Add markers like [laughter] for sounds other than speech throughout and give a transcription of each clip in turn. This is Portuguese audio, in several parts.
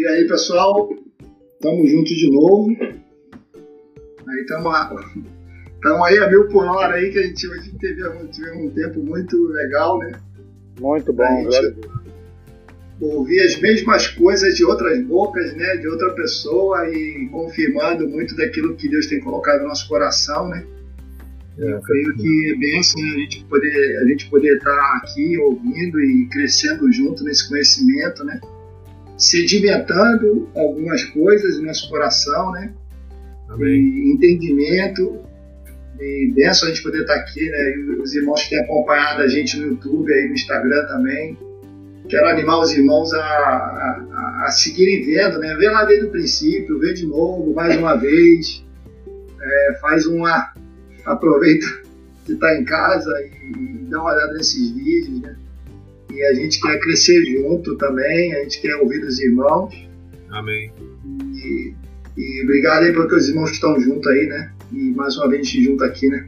E aí, pessoal, estamos juntos de novo. Aí estamos estamos aí a mil por hora aí, que a gente hoje teve, teve um tempo muito legal, né? Muito bom, velho. Ouvir as mesmas coisas de outras bocas, né? De outra pessoa e confirmando muito daquilo que Deus tem colocado no nosso coração, né? É, eu creio que é bem assim a gente poder a gente poder estar aqui ouvindo e crescendo junto nesse conhecimento, né? Sedimentando algumas coisas no nosso coração, né? Amém. E entendimento e benção a gente poder estar aqui, né? E os irmãos que têm acompanhado a gente no YouTube aí no Instagram também. Quero animar os irmãos a, a, a seguirem vendo, né? Vê lá desde o princípio, vê de novo, mais uma vez. É, faz uma aproveita que está em casa e, dá uma olhada nesses vídeos, né? E a gente quer crescer junto também, a gente quer ouvir dos irmãos. Amém. E, e obrigado aí porque os irmãos estão juntos aí, né? E mais uma vez a gente junto aqui, né?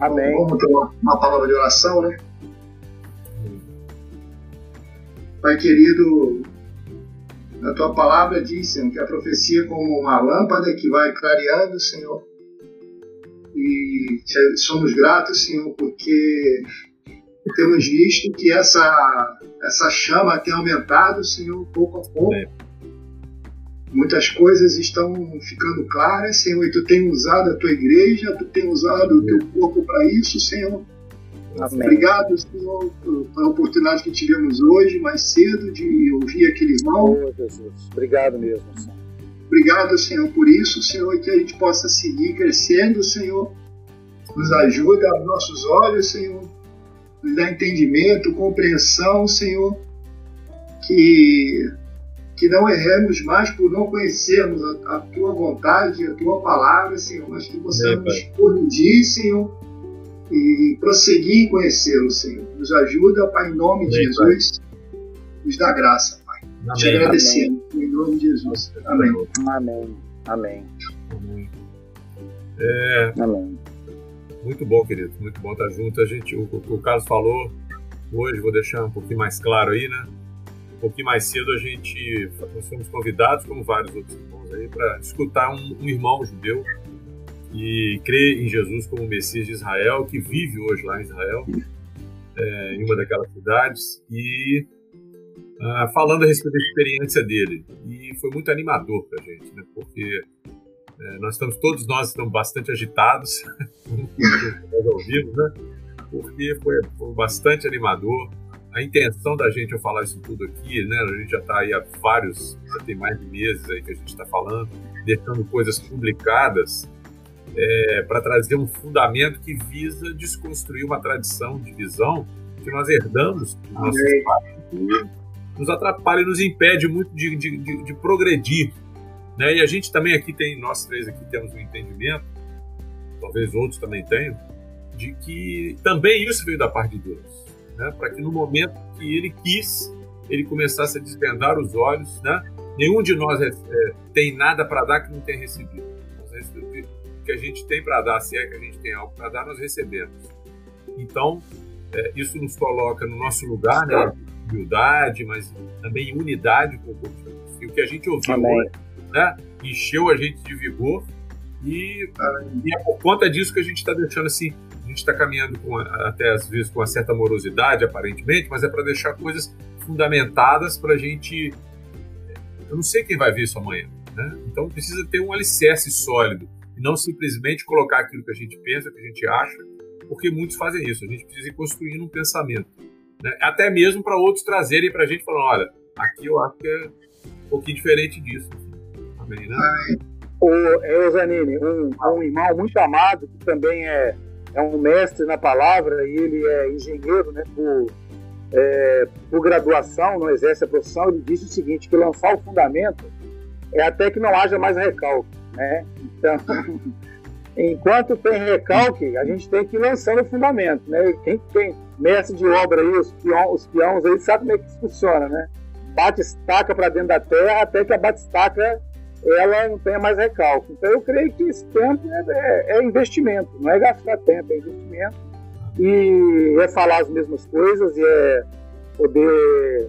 Amém. Então, vamos ter uma, uma palavra de oração, né? Pai querido, a tua palavra diz, Senhor, que a profecia é como uma lâmpada que vai clareando, Senhor, e somos gratos, Senhor, porque temos visto que essa, essa chama tem aumentado, Senhor, pouco a pouco. É. Muitas coisas estão ficando claras, Senhor, e Tu tem usado a Tua igreja, Tu tem usado o Teu corpo para isso, Senhor. Amém. Obrigado, Senhor, pela oportunidade que tivemos hoje, mais cedo, de ouvir aquele irmão. Oh, Jesus. Obrigado mesmo, Senhor. Obrigado, Senhor, por isso, Senhor, e que a gente possa seguir crescendo, Senhor. Nos ajuda aos nossos olhos, Senhor. Nos dá entendimento, compreensão, Senhor. Que, que não erremos mais por não conhecermos a, a Tua vontade, a Tua palavra, Senhor, mas que possamos é, corrigir, Senhor, e prosseguir em conhecê-lo, Senhor. Nos ajuda, Pai, em nome de Jesus. Nos dá graça. Amém. Te agradecemos em nome de Jesus. Amém. Amém. Amém. Amém. É, Amém. Muito bom, querido. Muito bom estar junto. A gente, o, o, Carlos falou hoje, vou deixar um pouquinho mais claro aí, né? Um pouquinho mais cedo a gente, nós fomos convidados, como vários outros irmãos aí, para escutar um, um irmão judeu que crê em Jesus como Messias de Israel, que vive hoje lá em Israel, é, em uma daquelas cidades, e uh, falando a respeito da experiência dele. E foi muito animador para a gente, né? porque uh, nós estamos, todos nós estamos bastante agitados, [laughs] nós ouvimos, né? porque foi, foi, bastante animador. A intenção da gente ao falar isso tudo aqui, né? A gente já está aí há vários, já tem mais de meses aí que a gente está falando, deixando coisas publicadas é, para trazer um fundamento que visa desconstruir uma tradição de visão que nós herdamos dos nossos pais nos atrapalha e nos impede muito de, de, de, de progredir. Né? E a gente também aqui tem, nós três aqui temos um entendimento, talvez outros também tenham, de que também isso veio da parte de Deus. Né? Para que no momento que ele quis, ele começasse a desvendar os olhos. Né? Nenhum de nós é, é, tem nada para dar que não tenha recebido. O que a gente tem para dar, se é que a gente tem algo para dar, nós recebemos. Então, é, isso nos coloca no nosso lugar, né? humildade, mas também unidade com o corpo de Cristo. E o que a gente ouviu hoje, né, encheu a gente de vigor e, e, é por conta disso que a gente está deixando assim, a gente está caminhando com, até às vezes com uma certa morosidade, aparentemente, mas é para deixar coisas fundamentadas para a gente. Eu não sei quem vai ver isso amanhã, né? Então precisa ter um alicerce sólido e não simplesmente colocar aquilo que a gente pensa, que a gente acha, porque muitos fazem isso. A gente precisa ir construindo um pensamento. Né? Até mesmo para outros trazerem para a gente falando, olha, aqui eu acho que é um pouquinho diferente disso. Amém, né? O Eusanine, um, um irmão muito amado, que também é, é um mestre na palavra e ele é engenheiro né, por, é, por graduação, não exerce a profissão, ele disse o seguinte, que lançar o fundamento é até que não haja mais recalque. Né? Então, [laughs] enquanto tem recalque, a gente tem que ir lançando o fundamento. Né? Quem tem mestre de obra aí, os, peão, os peões aí, sabe como é que isso funciona, né? Bate estaca para dentro da terra até que a bate-estaca ela não tenha mais recalque. Então eu creio que esse tempo é, é, é, investimento, não é gastar tempo, é investimento. E é falar as mesmas coisas e é poder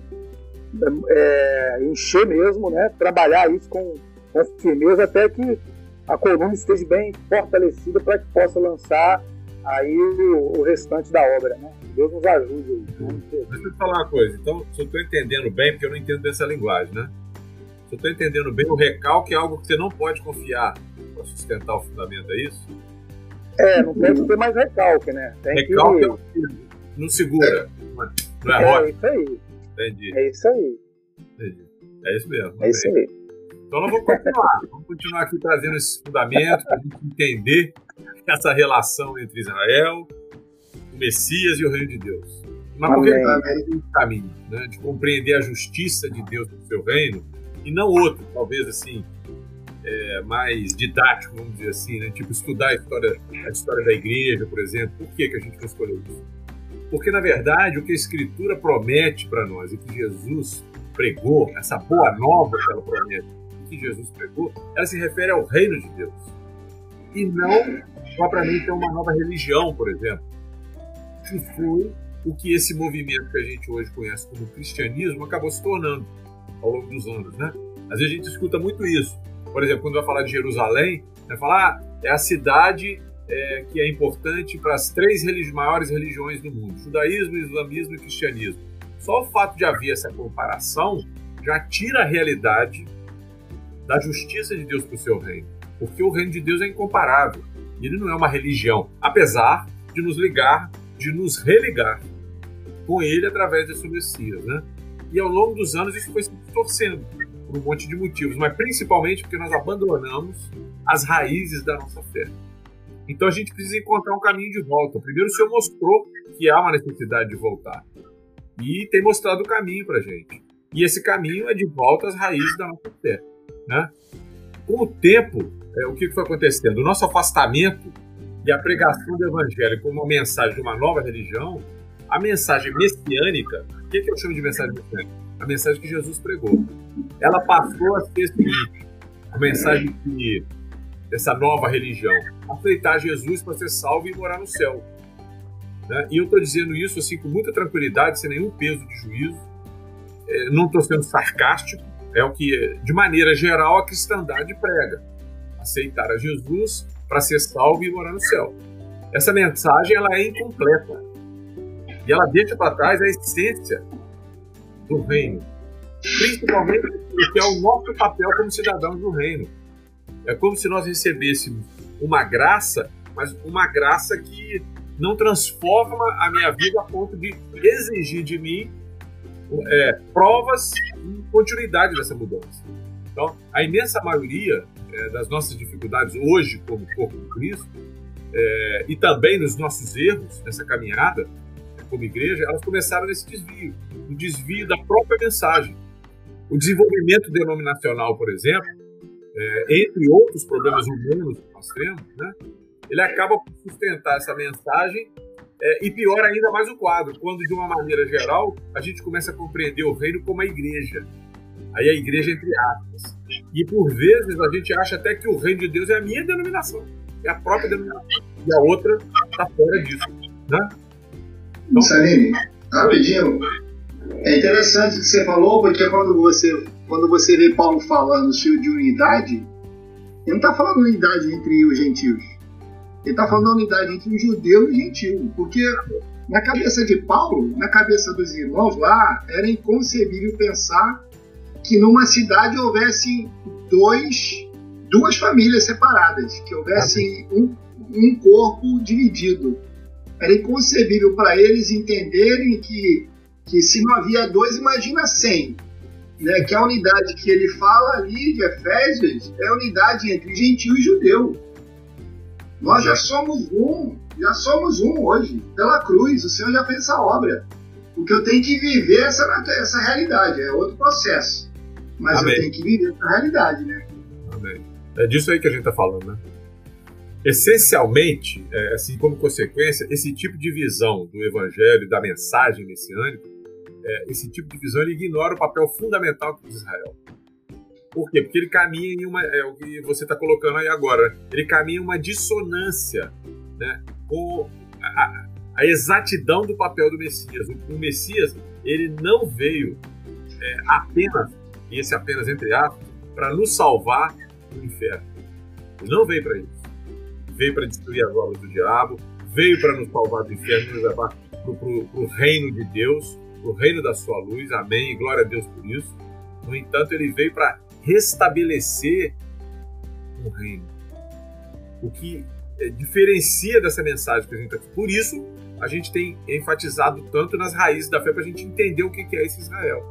é, encher mesmo, né? Trabalhar isso com, com firmeza até que a coluna esteja bem fortalecida para que possa lançar aí o, o, restante da obra, né? Deus nos ajude aí. Né? Deixa eu te falar uma coisa. Então, se eu estou entendendo bem, porque eu não entendo dessa linguagem, né? Se eu estou entendendo bem, o recalque é algo que você não pode confiar para sustentar o fundamento, é isso? É, não pode ter mais recalque, né? Tem recalque que... é não segura. Não é, é isso aí. Entendi. É isso aí. Entendi. É isso mesmo. É isso aí. Então nós vamos continuar. [laughs] vamos continuar aqui trazendo esses fundamentos para a gente entender essa relação entre Israel, o Messias e o Reino de Deus. Mas por que esse caminho? Né? De compreender a justiça de Deus no seu reino e não outro, talvez assim, é, mais didático, vamos dizer assim, né? tipo estudar a história, a história da igreja, por exemplo. Por que, que a gente não escolheu isso? Porque, na verdade, o que a Escritura promete para nós e que Jesus pregou, essa boa nova que ela promete, que Jesus pregou, ela se refere ao reino de Deus. E não propriamente a uma nova religião, por exemplo, que foi o que esse movimento que a gente hoje conhece como cristianismo acabou se tornando ao longo dos anos, né? Às vezes a gente escuta muito isso. Por exemplo, quando vai falar de Jerusalém, vai falar ah, é a cidade é, que é importante para as três religi maiores religiões do mundo: judaísmo, islamismo e cristianismo. Só o fato de haver essa comparação já tira a realidade da justiça de Deus para o seu reino, porque o reino de Deus é incomparável. Ele não é uma religião, apesar de nos ligar, de nos religar com ele através seu Messias, né? E ao longo dos anos isso foi se distorcendo por um monte de motivos, mas principalmente porque nós abandonamos as raízes da nossa fé. Então a gente precisa encontrar um caminho de volta. Primeiro o Senhor mostrou que há uma necessidade de voltar. E tem mostrado o caminho para gente. E esse caminho é de volta às raízes da nossa fé. Né? Com o tempo, é, o que foi acontecendo? O nosso afastamento e a pregação do evangelho como uma mensagem de uma nova religião, a mensagem messiânica, o que, que eu chamo de mensagem messiânica? A mensagem que Jesus pregou. Ela passou a ser a mensagem que dessa nova religião. Aceitar Jesus para ser salvo e morar no céu. Né? E eu estou dizendo isso assim com muita tranquilidade, sem nenhum peso de juízo. É, não estou sendo sarcástico. É o que, de maneira geral, a cristandade prega. Aceitar a Jesus para ser salvo e morar no céu. Essa mensagem ela é incompleta. E ela deixa para trás a essência do reino. Principalmente o que é o nosso papel como cidadãos do reino é como se nós recebêssemos uma graça, mas uma graça que não transforma a minha vida a ponto de exigir de mim é, provas e continuidade dessa mudança. Então, a imensa maioria é, das nossas dificuldades hoje, como corpo de Cristo, é, e também nos nossos erros nessa caminhada como igreja, elas começaram nesse desvio o desvio da própria mensagem. O desenvolvimento denominacional, por exemplo, é, entre outros problemas humanos que nós temos, né, ele acaba por sustentar essa mensagem é, e piora ainda mais o quadro, quando de uma maneira geral a gente começa a compreender o reino como a igreja. Aí a igreja entre aspas. E por vezes a gente acha até que o reino de Deus é a minha denominação, é a própria denominação. E a outra está fora disso. Né? Então, Saline, rapidinho. É interessante o que você falou, porque quando você quando você vê Paulo falando de unidade, ele não está falando unidade entre os gentios. Ele está falando unidade entre o judeu e o gentio. Porque na cabeça de Paulo, na cabeça dos irmãos lá, era inconcebível pensar que numa cidade houvesse dois, duas famílias separadas, que houvesse um, um corpo dividido. Era inconcebível para eles entenderem que, que se não havia dois, imagina cem né, que a unidade que ele fala ali de Efésios é a unidade entre gentil e judeu. Nós já somos um, já somos um hoje, pela cruz, o Senhor já fez essa obra. O que eu tenho que viver é essa, essa realidade, é outro processo. Mas Amém. eu tenho que viver essa realidade, né? Amém. É disso aí que a gente está falando, né? Essencialmente, é, assim como consequência, esse tipo de visão do evangelho, da mensagem messiânica, é, esse tipo de visão ele ignora o papel fundamental de Israel. Por quê? Porque ele caminha em uma. É o que você está colocando aí agora. Ele caminha em uma dissonância né, com a, a, exatidão do papel do Messias. O, o Messias ele não veio é, apenas, e esse apenas entre aspas, para nos salvar do inferno. Ele não veio para isso. Veio para destruir as obras do diabo, veio para nos salvar do inferno, nos levar para o reino de Deus, para o reino da sua luz. Amém. Glória a Deus por isso. No entanto, ele veio para restabelecer o reino. O que é, diferencia dessa mensagem que a gente está Por isso, a gente tem enfatizado tanto nas raízes da fé para a gente entender o que é esse Israel.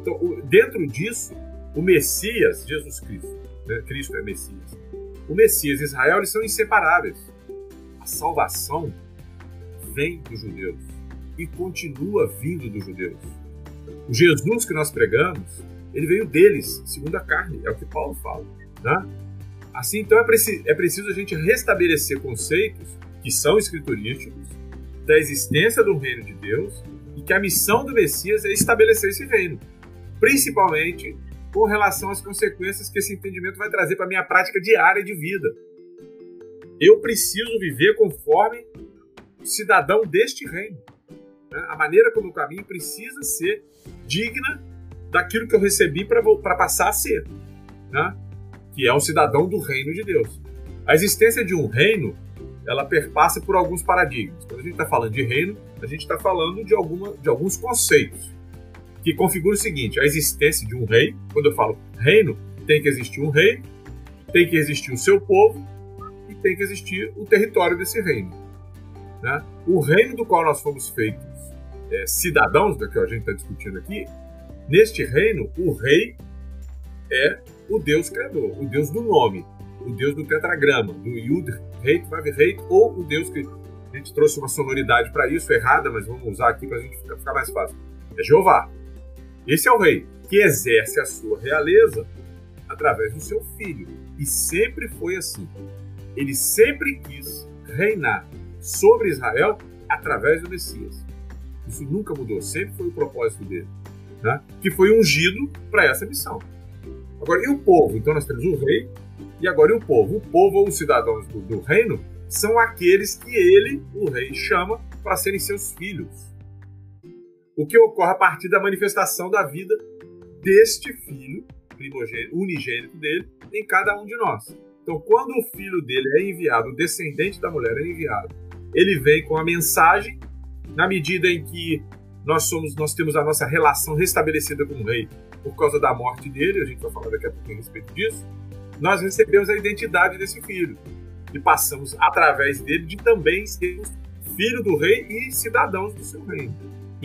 Então, dentro disso, o Messias, Jesus Cristo, né? Cristo é Messias. O Messias e Israel eles são inseparáveis. A salvação vem dos judeus e continua vindo dos judeus. O Jesus que nós pregamos, ele veio deles, segundo a carne, é o que Paulo fala. Né? Assim, então é, preci é preciso a gente restabelecer conceitos que são escriturísticos da existência do reino de Deus e que a missão do Messias é estabelecer esse reino, principalmente com relação às consequências que esse entendimento vai trazer para minha prática diária de vida. Eu preciso viver conforme cidadão deste reino. Né? A maneira como eu caminho precisa ser digna daquilo que eu recebi para passar a ser, né? que é um cidadão do reino de Deus. A existência de um reino ela perpassa por alguns paradigmas. Quando a gente está falando de reino, a gente está falando de, alguma, de alguns conceitos que configura o seguinte: a existência de um rei. Quando eu falo reino, tem que existir um rei, tem que existir o seu povo e tem que existir o território desse reino. Né? O reino do qual nós fomos feitos é, cidadãos, da que a gente está discutindo aqui, neste reino, o rei é o Deus criador, o Deus do nome, o Deus do tetragrama, do Yud, Rei, Vav, Rei, ou o Deus que a gente trouxe uma sonoridade para isso errada, mas vamos usar aqui para a gente ficar mais fácil. É Jeová. Esse é o rei que exerce a sua realeza através do seu filho. E sempre foi assim. Ele sempre quis reinar sobre Israel através do Messias. Isso nunca mudou, sempre foi o propósito dele, né? que foi ungido para essa missão. Agora, e o povo? Então nós temos o rei e agora e o povo. O povo ou os cidadãos do, do reino são aqueles que ele, o rei, chama para serem seus filhos o que ocorre a partir da manifestação da vida deste filho unigênito dele em cada um de nós. Então, quando o filho dele é enviado, o descendente da mulher é enviado, ele vem com a mensagem, na medida em que nós somos, nós temos a nossa relação restabelecida com o rei por causa da morte dele, a gente vai falar daqui a pouco a respeito disso, nós recebemos a identidade desse filho e passamos através dele de também sermos filho do rei e cidadãos do seu reino.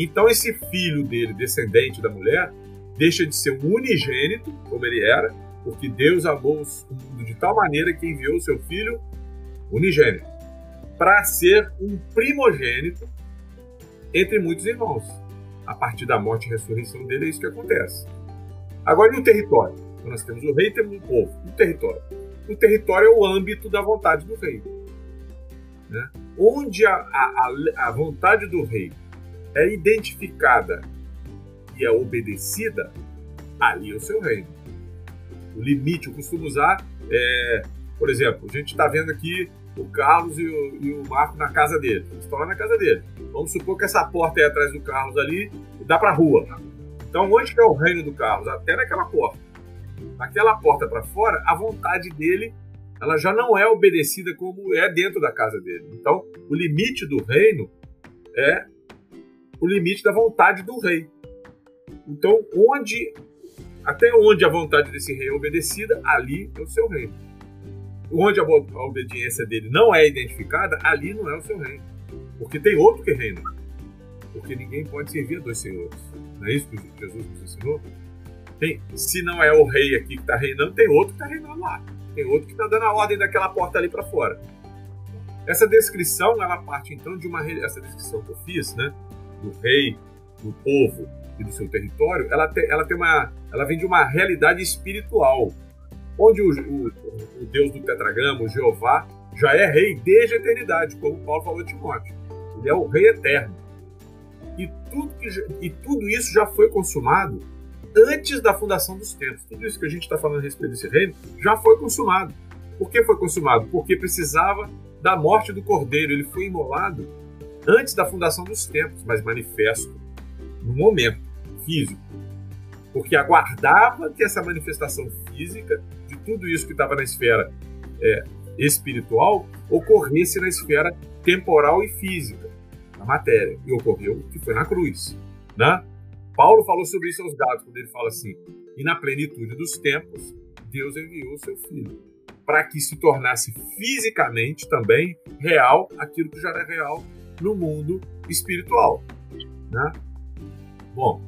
Então esse filho dele, descendente da mulher, deixa de ser um unigênito, como ele era, porque Deus amou o mundo de tal maneira que enviou seu filho unigênito para ser um primogênito entre muitos irmãos. A partir da morte e ressurreição dele é isso que acontece. Agora, e o território? Então, nós temos o rei e temos o povo. O território. O território é o âmbito da vontade do rei. Né? Onde a, a, a vontade do rei é identificada e é obedecida, ali é o seu reino. O limite, eu costumo usar, é, por exemplo, a gente está vendo aqui o Carlos e o, e o, Marco na casa dele. Eles estão lá na casa dele. Vamos supor que essa porta é atrás do Carlos ali e dá para a rua. Então, onde que é o reino do Carlos? Até naquela porta. Naquela porta para fora, a vontade dele ela já não é obedecida como é dentro da casa dele. Então, o limite do reino é o limite da vontade do rei. Então, onde até onde a vontade desse rei é obedecida, ali é o seu reino. Onde a, a obediência dele não é identificada, ali não é o seu reino. Porque tem outro que reina. Porque ninguém pode servir a dois senhores. Não é isso que Jesus nos ensinou? Tem, se não é o rei aqui que está reinando, tem outro que está reinando lá. Tem outro que está dando a ordem daquela porta ali para fora. Essa descrição, ela parte então de uma essa descrição que eu fiz, né? Do rei, do povo e do seu território, ela, te, ela tem uma, ela vem de uma realidade espiritual, onde o, o, o Deus do tetragrama, o Jeová, já é rei desde a eternidade, como Paulo falou a Timóteo. Ele é o rei eterno. E tudo, que, e tudo isso já foi consumado antes da fundação dos tempos. Tudo isso que a gente está falando a respeito desse reino já foi consumado. Por que foi consumado? Porque precisava da morte do cordeiro. Ele foi imolado antes da fundação dos tempos, mas manifesto no momento físico. porque aguardava que essa manifestação física de tudo isso que estava na esfera é, espiritual ocorresse na esfera temporal e física, na matéria. E ocorreu que foi na cruz. Né? Paulo falou sobre isso aos Gálatas, quando ele fala assim: e na plenitude dos tempos, Deus enviou o seu filho, para que se tornasse fisicamente também real aquilo que já era real no mundo espiritual. Né? Bom,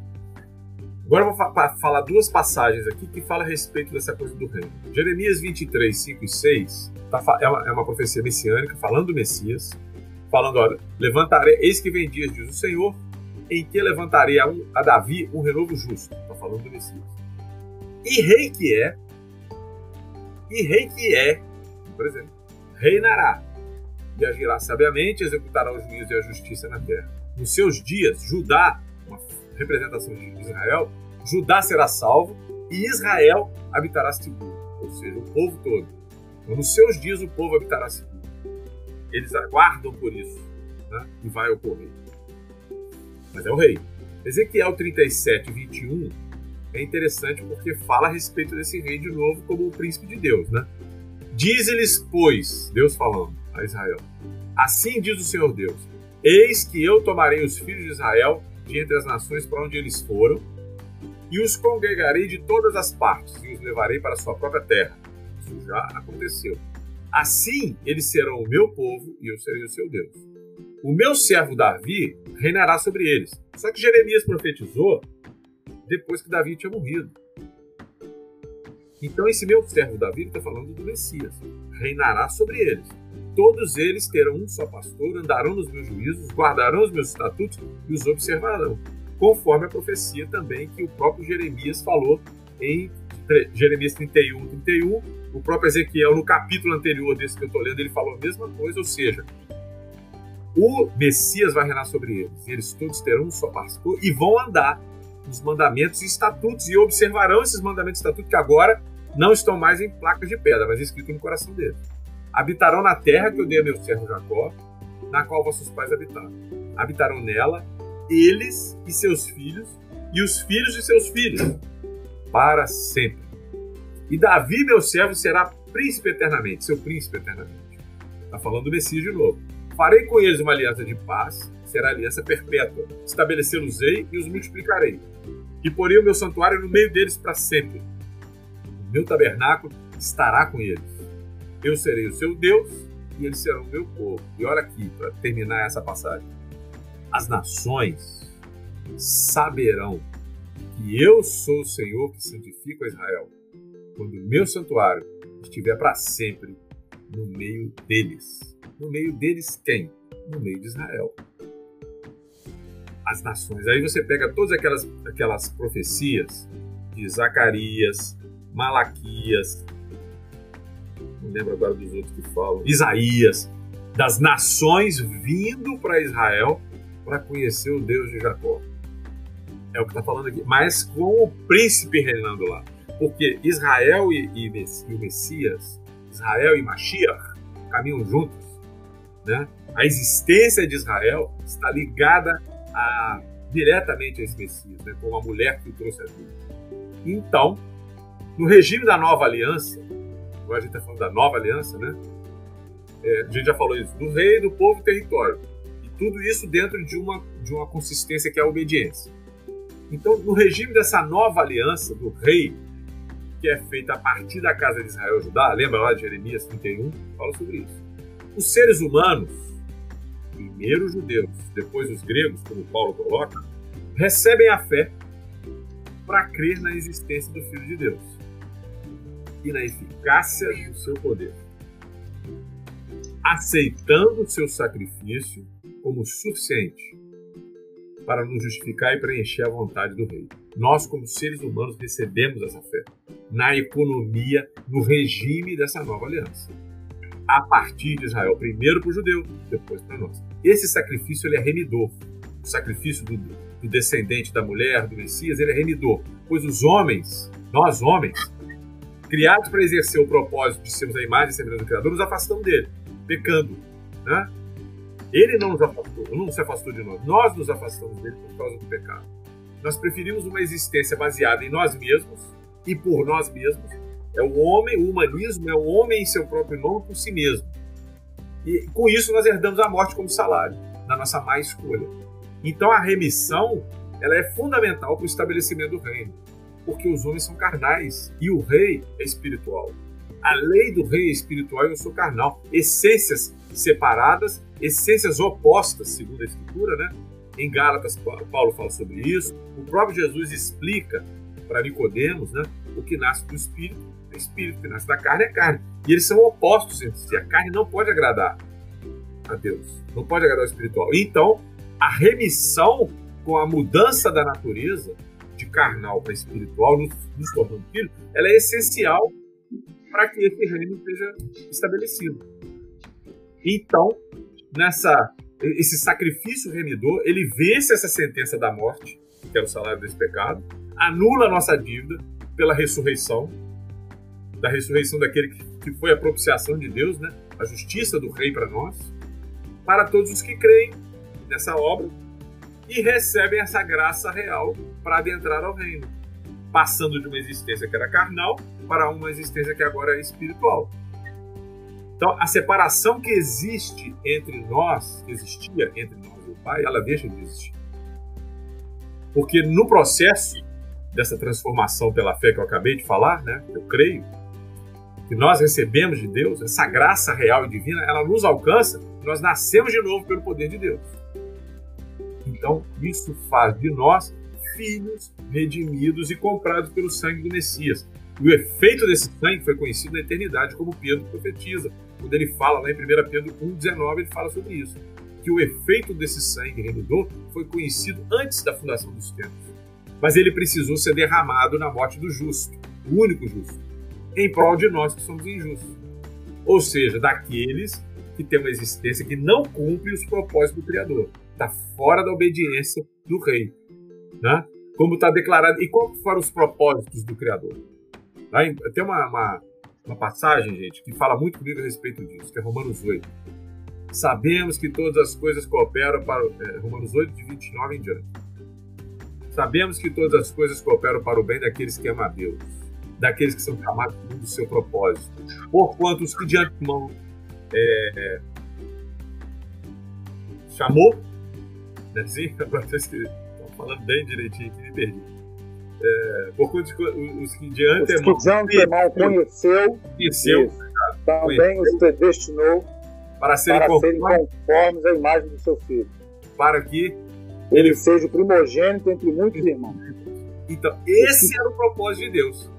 agora eu vou fa falar duas passagens aqui que falam a respeito dessa coisa do reino. Jeremias 23, 5 e 6 tá, é, uma, é uma profecia messiânica falando do Messias, falando: olha, levantarei, eis que vem dias, diz o Senhor, em que levantarei a, um, a Davi um renovo justo. Está falando do Messias. E rei que é, e rei que é, por exemplo, reinará e agirá sabiamente, executará o juízo e a justiça na terra. Nos seus dias, Judá, uma representação de Israel, Judá será salvo e Israel habitará seguro, ou seja, o povo todo. Então, nos seus dias o povo habitará seguro. Eles aguardam por isso, né? e vai ocorrer. Mas é o rei. Ezequiel 37, 21 é interessante porque fala a respeito desse rei de novo como o príncipe de Deus, né? Diz-lhes, pois, Deus falando a Israel, assim diz o Senhor Deus, eis que eu tomarei os filhos de Israel de entre as nações para onde eles foram, e os congregarei de todas as partes, e os levarei para a sua própria terra. Isso já aconteceu. Assim eles serão o meu povo, e eu serei o seu Deus. O meu servo Davi reinará sobre eles. Só que Jeremias profetizou depois que Davi tinha morrido. Então, esse meu servo Davi está falando do Messias. Reinará sobre eles. Todos eles terão um só pastor, andarão nos meus juízos, guardarão os meus estatutos e os observarão. Conforme a profecia também que o próprio Jeremias falou em Jeremias 31, 31. O próprio Ezequiel, no capítulo anterior desse que eu estou lendo, ele falou a mesma coisa, ou seja, o Messias vai reinar sobre eles. E eles todos terão um só pastor e vão andar nos mandamentos e estatutos e observarão esses mandamentos e estatutos que agora não estão mais em placas de pedra, mas escrito no coração deles. Habitarão na terra que eu dei a meu servo Jacó, na qual vossos pais habitaram. Habitarão nela eles e seus filhos e os filhos de seus filhos para sempre. E Davi, meu servo, será príncipe eternamente, seu príncipe eternamente. Está falando do Messias de novo. Farei com eles uma aliança de paz, será aliança perpétua. Estabelecê-los-ei e os multiplicarei. E porei o meu santuário no meio deles para sempre. O meu tabernáculo estará com eles. Eu serei o seu Deus e eles serão o meu povo. E olha aqui, para terminar essa passagem. As nações saberão que eu sou o Senhor que santifico a Israel, quando o meu santuário estiver para sempre no meio deles. No meio deles, quem? No meio de Israel. As nações. Aí você pega todas aquelas, aquelas profecias de Zacarias, Malaquias, não lembro agora dos outros que falam, Isaías, das nações vindo para Israel para conhecer o Deus de Jacó. É o que está falando aqui. Mas com o príncipe reinando lá. Porque Israel e, e, e o Messias, Israel e Mashiach, caminham juntos. Né? A existência de Israel está ligada a, diretamente a esse Messias, né? como a mulher que o trouxe a vida. Então, no regime da nova aliança, agora a gente está falando da nova aliança, né? É, a gente já falou isso, do rei, do povo e território. E tudo isso dentro de uma, de uma consistência que é a obediência. Então, no regime dessa nova aliança do rei, que é feita a partir da casa de Israel Judá, lembra lá de Jeremias 31? Fala sobre isso. Os seres humanos, primeiro os judeus, depois os gregos, como Paulo coloca, recebem a fé para crer na existência do Filho de Deus e na eficácia do seu poder, aceitando o seu sacrifício como suficiente para nos justificar e preencher a vontade do Rei. Nós, como seres humanos, recebemos essa fé na economia, no regime dessa nova aliança a partir de Israel, primeiro para o judeu, depois para nós. Esse sacrifício ele é remidor. O sacrifício do, do, descendente da mulher, do Messias, ele é remidor, pois os homens, nós homens, criados para exercer o propósito de sermos a imagem e semelhança do Criador, nos afastamos dele, pecando. Né? Ele não nos afastou, não se afastou de nós, nós nos afastamos dele por causa do pecado. Nós preferimos uma existência baseada em nós mesmos e por nós mesmos. É o homem, o humanismo é o homem em seu próprio nome por si mesmo. E com isso nós herdamos a morte como salário, na nossa má escolha. Então a remissão ela é fundamental para o estabelecimento do reino, porque os homens são carnais e o rei é espiritual. A lei do rei é espiritual e eu sou carnal. Essências separadas, essências opostas, segundo a Escritura, né? Em Gálatas, Paulo fala sobre isso. O próprio Jesus explica para Nicodemos, né? O que nasce do Espírito é Espírito, o que nasce da carne é carne. E eles são opostos entre si. A carne não pode agradar a Deus, não pode agradar o espiritual. Então, a remissão com a mudança da natureza de carnal para espiritual, nos, nos tornando filho, ela é essencial para que esse reino seja estabelecido. Então, nessa esse sacrifício remidor, ele vence essa sentença da morte, que era o salário desse pecado, anula a nossa dívida pela ressurreição, da ressurreição daquele que, que foi a propiciação de Deus, né? a justiça do rei para nós, para todos os que creem nessa obra e recebem essa graça real para adentrar ao reino, passando de uma existência que era carnal para uma existência que agora é espiritual. Então, a separação que existe entre nós, que existia entre nós e o Pai, ela deixa de existir. Porque no processo dessa transformação pela fé que eu acabei de falar, né, eu creio, que nós recebemos de Deus, essa graça real e divina, ela nos alcança, nós nascemos de novo pelo poder de Deus. Então, isso faz de nós filhos redimidos e comprados pelo sangue do Messias. E o efeito desse sangue foi conhecido na eternidade, como Pedro profetiza. Quando ele fala lá em 1 Pedro 1,19, ele fala sobre isso. Que o efeito desse sangue remidor foi conhecido antes da fundação dos tempos. Mas ele precisou ser derramado na morte do justo, o único justo, em prol de nós que somos injustos. Ou seja, daqueles que têm uma existência que não cumpre os propósitos do Criador está fora da obediência do rei. Né? Como está declarado. E quais foram os propósitos do Criador? Tem uma, uma, uma, passagem, gente, que fala muito comigo a respeito disso, que é Romanos 8. Sabemos que todas as coisas cooperam para. É, Romanos 8, de 29 em diante. Sabemos que todas as coisas cooperam para o bem daqueles que amam a Deus, daqueles que são chamados do seu propósito. Porquanto os que de antemão é, chamou, Assim, [laughs] agora estou falando bem direitinho aqui, me perdi. É, por conta de, os que de antemão, os que de antemão conheceu, conheceu também os predestinou para serem, para conformes, serem conformes à imagem do seu filho. Para que ele, ele seja o primogênito entre muitos irmãos. Então, esse era o propósito de Deus.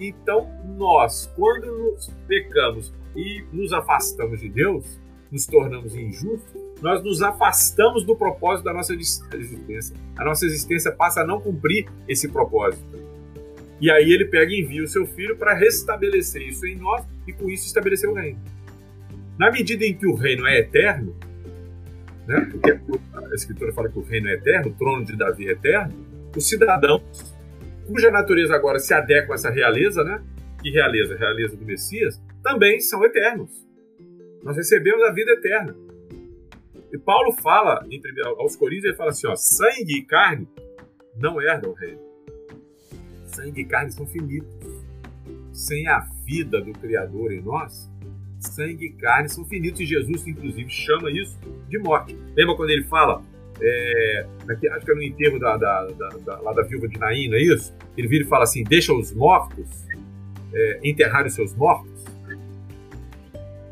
Então, nós, quando nos pecamos e nos afastamos de Deus, nos tornamos injustos, nós nos afastamos do propósito da nossa existência. A nossa existência passa a não cumprir esse propósito. E aí ele pega e envia o seu filho para restabelecer isso em nós e com isso estabelecer o reino. Na medida em que o reino é eterno, né, porque a escritura fala que o reino é eterno, o trono de Davi é eterno, os cidadãos, cuja natureza agora se adequa a essa realeza, né, que realeza? Realeza do Messias, também são eternos. Nós recebemos a vida eterna. E Paulo fala, entre, aos Coríntios, ele fala assim: ó, sangue e carne não herdam o reino. Sangue e carne são finitos. Sem a vida do Criador em nós, sangue e carne são finitos. E Jesus, inclusive, chama isso de morte. Lembra quando ele fala, é, acho que é no enterro da, da, da, da, lá da viúva de Naim, não é isso? Ele vira e fala assim: deixa os mortos é, enterrar os seus mortos.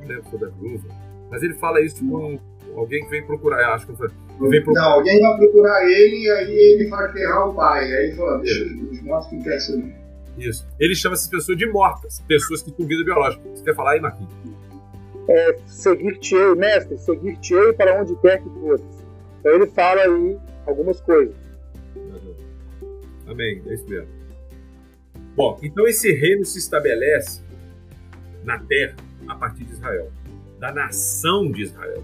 Não lembro se foi da viúva, mas ele fala isso com alguém que vem procurar, acho que foi. Vem procurar. Não, alguém vai procurar ele e aí ele vai enterrar o pai. Aí ele fala, deixa os mortos que quer saber. Isso. Ele chama essas pessoas de mortas, pessoas que têm vida biológica. Você quer falar aí, Marquinhos? É, seguir-te-ei, mestre, seguir-te-ei para onde quer que fores. Então ele fala aí algumas coisas. Amém, é isso mesmo. Bom, então esse reino se estabelece na terra a partir de Israel, da nação de Israel.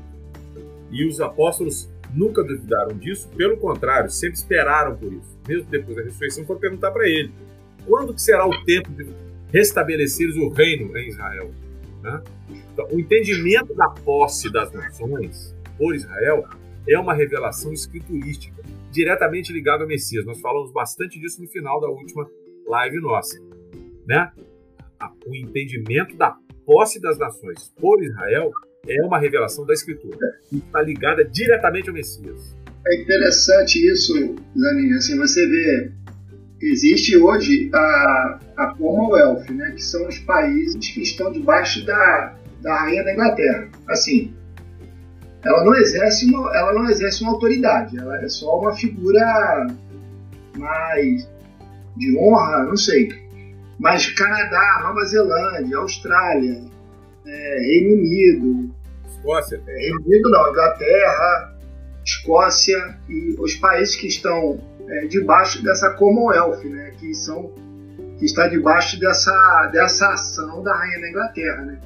E os apóstolos nunca duvidaram disso, pelo contrário, sempre esperaram por isso. Mesmo depois da ressurreição, foram perguntar para ele: quando que será o tempo de restabelecer o reino em Israel? Né? Então, o entendimento da posse das nações por Israel é uma revelação escriturística, diretamente ligada ao Messias. Nós falamos bastante disso no final da última live nossa. Né? O entendimento da posse das nações por Israel é uma revelação da Escritura e está ligada diretamente ao Messias. É interessante isso, Zaninha. Assim, você vê, existe hoje a, a Commonwealth, né, que são os países que estão debaixo da, da rainha da Inglaterra. Assim, ela não exerce uma, ela não exerce uma autoridade, ela é só uma figura mais de honra, não sei. Mas Canadá, Nova Zelândia, Austrália, é, Reino Unido, Escócia, é, Reino Unido não, Inglaterra, Escócia e os países que estão é, debaixo dessa Commonwealth, né, que são que está debaixo dessa dessa ação da rainha da Inglaterra, né,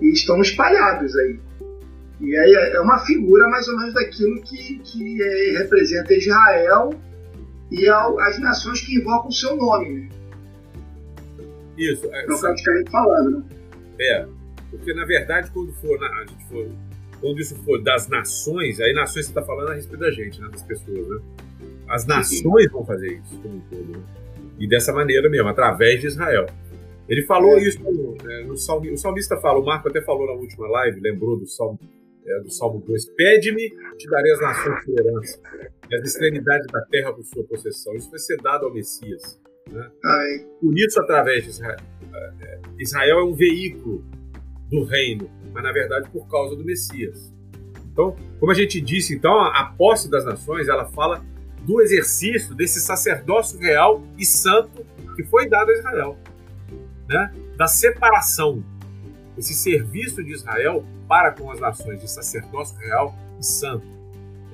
e estão espalhados aí. E aí é uma figura mais ou menos daquilo que, que é, representa Israel e as nações que invocam o seu nome. Né? Isso. É, praticamente falando. Né? É, porque na verdade, quando for, a gente for, quando isso for das nações, aí nações você está falando a respeito da gente, né, das pessoas, né? As nações vão fazer isso como um todo. Né? E dessa maneira mesmo, através de Israel. Ele falou é. isso né, no salmo, o salmista fala, o Marco até falou na última live, lembrou do salmo é, do Salmo 2. Pede-me, te darei as nações por herança, e as extremidades da terra por sua possessão. Isso vai ser dado ao Messias. Né? Por isso, através de Israel, é, Israel é um veículo do reino, mas na verdade por causa do Messias. Então, como a gente disse, então a posse das nações, ela fala do exercício desse sacerdócio real e santo que foi dado a Israel, né? Da separação, esse serviço de Israel para com as nações de sacerdócio real e santo.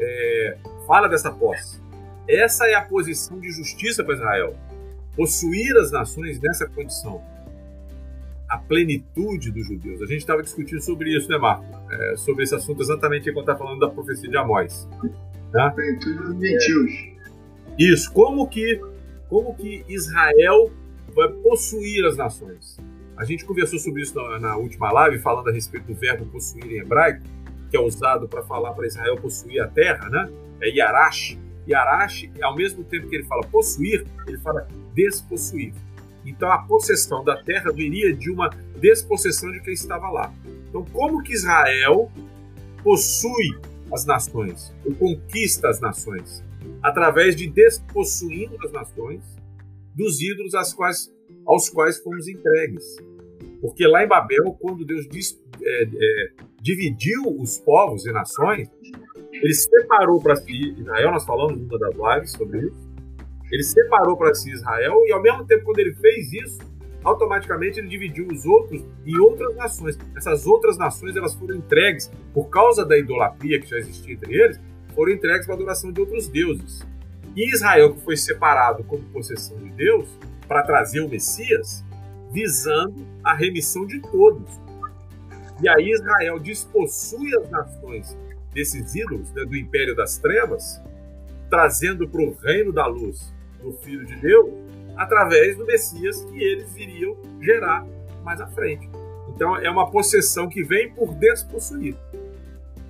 É, fala dessa posse. Essa é a posição de justiça para Israel. Possuir as nações nessa condição. A plenitude dos judeus. A gente estava discutindo sobre isso, né, Marco? É, sobre esse assunto exatamente quando está falando da profecia de Amós. Tá? Plenitude dos gentios. Isso. Como que, como que Israel vai possuir as nações? A gente conversou sobre isso na, na, última live, falando a respeito do verbo possuir em hebraico, que é usado para falar para Israel possuir a terra, né? É Yarash. Yarash, ao mesmo tempo que ele fala possuir, ele fala despossuir. Então a possessão da terra viria de uma despossessão de quem estava lá. Então, como que Israel possui as nações, ou conquista as nações? Através de despossuindo as nações dos ídolos às quais, aos quais fomos entregues. Porque lá em Babel, quando Deus diz, é, é, dividiu os povos e nações, ele separou para si Israel, nós falamos numa das lives sobre isso, ele separou para si Israel e ao mesmo tempo quando ele fez isso, automaticamente ele dividiu os outros em outras nações. Essas outras nações elas foram entregues por causa da idolatria que já existia entre eles, foram entregues para a adoração de outros deuses. E Israel, que foi separado como possessão de Deus para trazer o Messias, visando a remissão de todos. E aí Israel despossui as nações desses ídolos, né, do império das trevas, trazendo para o reino da luz do Filho de Deus, através do Messias que eles iriam gerar mais à frente. Então é uma possessão que vem por despossuir.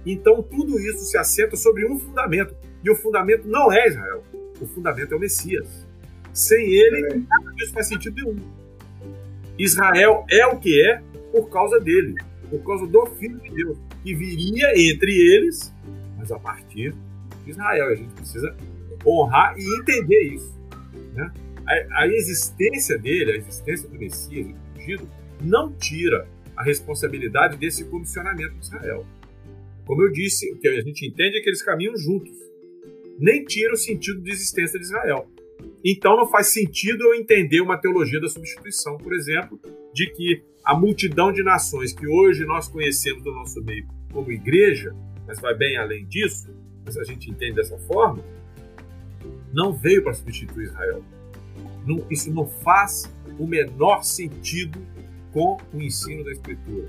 Então tudo isso se assenta sobre um fundamento. E o fundamento não é Israel. O fundamento é o Messias. Sem ele, nada disso faz sentido nenhum. Israel é o que é por causa dele, por causa do Filho de Deus, que viria entre eles, mas a partir de Israel. A gente precisa honrar e entender isso. Né? A, a existência dele, a existência do Messias ungido, não tira a responsabilidade desse comissionamento de Israel. Como eu disse, o que a gente entende é que eles caminham juntos. Nem tira o sentido de existência de Israel. Então não faz sentido eu entender uma teologia da substituição, por exemplo, de que a multidão de nações que hoje nós conhecemos no nosso meio como igreja, mas vai bem além disso, mas a gente entende dessa forma, não veio para substituir Israel. Não, isso não faz o menor sentido com o ensino da Escritura,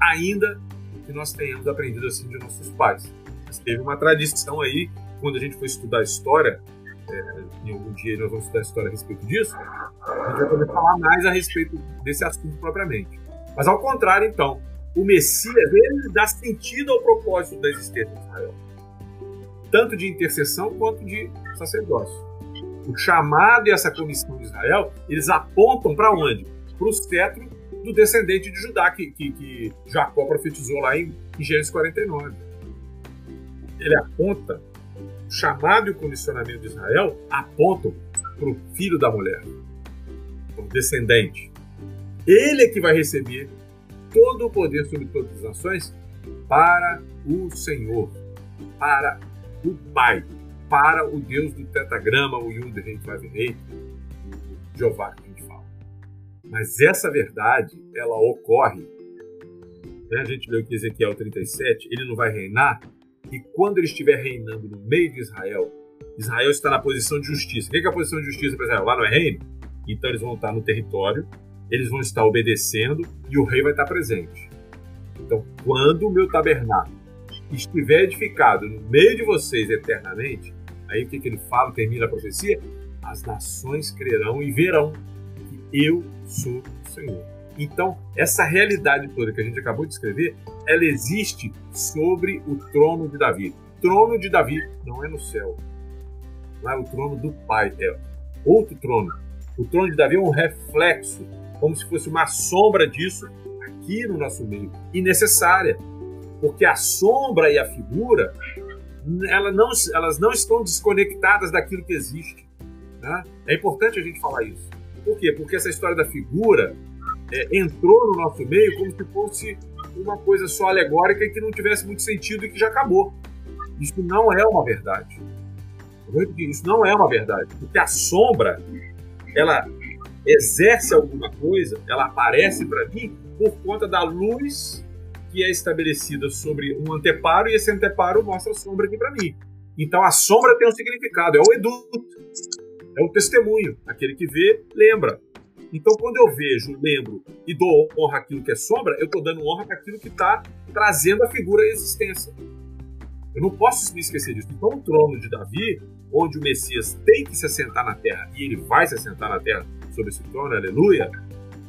ainda que nós tenhamos aprendido assim de nossos pais. Mas teve uma tradição aí, quando a gente foi estudar história, é, em algum dia nós vamos estudar história a respeito disso, a gente vai poder falar mais a respeito desse assunto propriamente. Mas ao contrário, então, o Messias ele dá sentido ao propósito da existência de Israel. Tanto de intercessão quanto de sacerdócio. O chamado e essa comissão de Israel, eles apontam para onde? Para o cetro do descendente de Judá, que, que, que Jacó profetizou lá em, em Gênesis 49. Ele aponta, o chamado e o comissionamento de Israel apontam para o filho da mulher, o descendente. Ele é que vai receber todo o poder sobre todas as nações para o Senhor, para o Pai, para o Deus do tetagrama, o Yud Rei o Jeová que a gente fala. Mas essa verdade, ela ocorre. Né? A gente leu aqui Ezequiel 37, ele não vai reinar, e quando ele estiver reinando no meio de Israel, Israel está na posição de justiça. O que é a posição de justiça para Israel? Lá não é reino? Então eles vão estar no território, eles vão estar obedecendo e o rei vai estar presente. Então, quando o meu tabernáculo estiver edificado no meio de vocês eternamente, aí o que, que ele fala, termina a profecia? As nações crerão e verão que eu sou o Senhor. Então, essa realidade toda que a gente acabou de escrever, ela existe sobre o trono de Davi. O trono de Davi não é no céu. Não é o trono do Pai, é outro trono. O trono de Davi é um reflexo, como se fosse uma sombra disso aqui no nosso meio. E necessária. Porque a sombra e a figura, ela não, elas não estão desconectadas daquilo que existe. Né? É importante a gente falar isso. Por quê? Porque essa história da figura é, entrou no nosso meio como se fosse uma coisa só alegórica e que não tivesse muito sentido e que já acabou. Isso não é uma verdade. Isso não é uma verdade. Porque a sombra, ela exerce alguma coisa, ela aparece para mim por conta da luz que é estabelecida sobre um anteparo e esse anteparo mostra a sombra aqui para mim. Então a sombra tem um significado, é o eduto, é o testemunho. Aquele que vê, lembra. Então quando eu vejo, lembro e dou honra àquilo que é sombra, eu estou dando honra para aquilo que está trazendo a figura à existência. Eu não posso me esquecer disso. Então o trono de Davi, onde o Messias tem que se assentar na terra e ele vai se assentar na terra sobre esse trono, aleluia,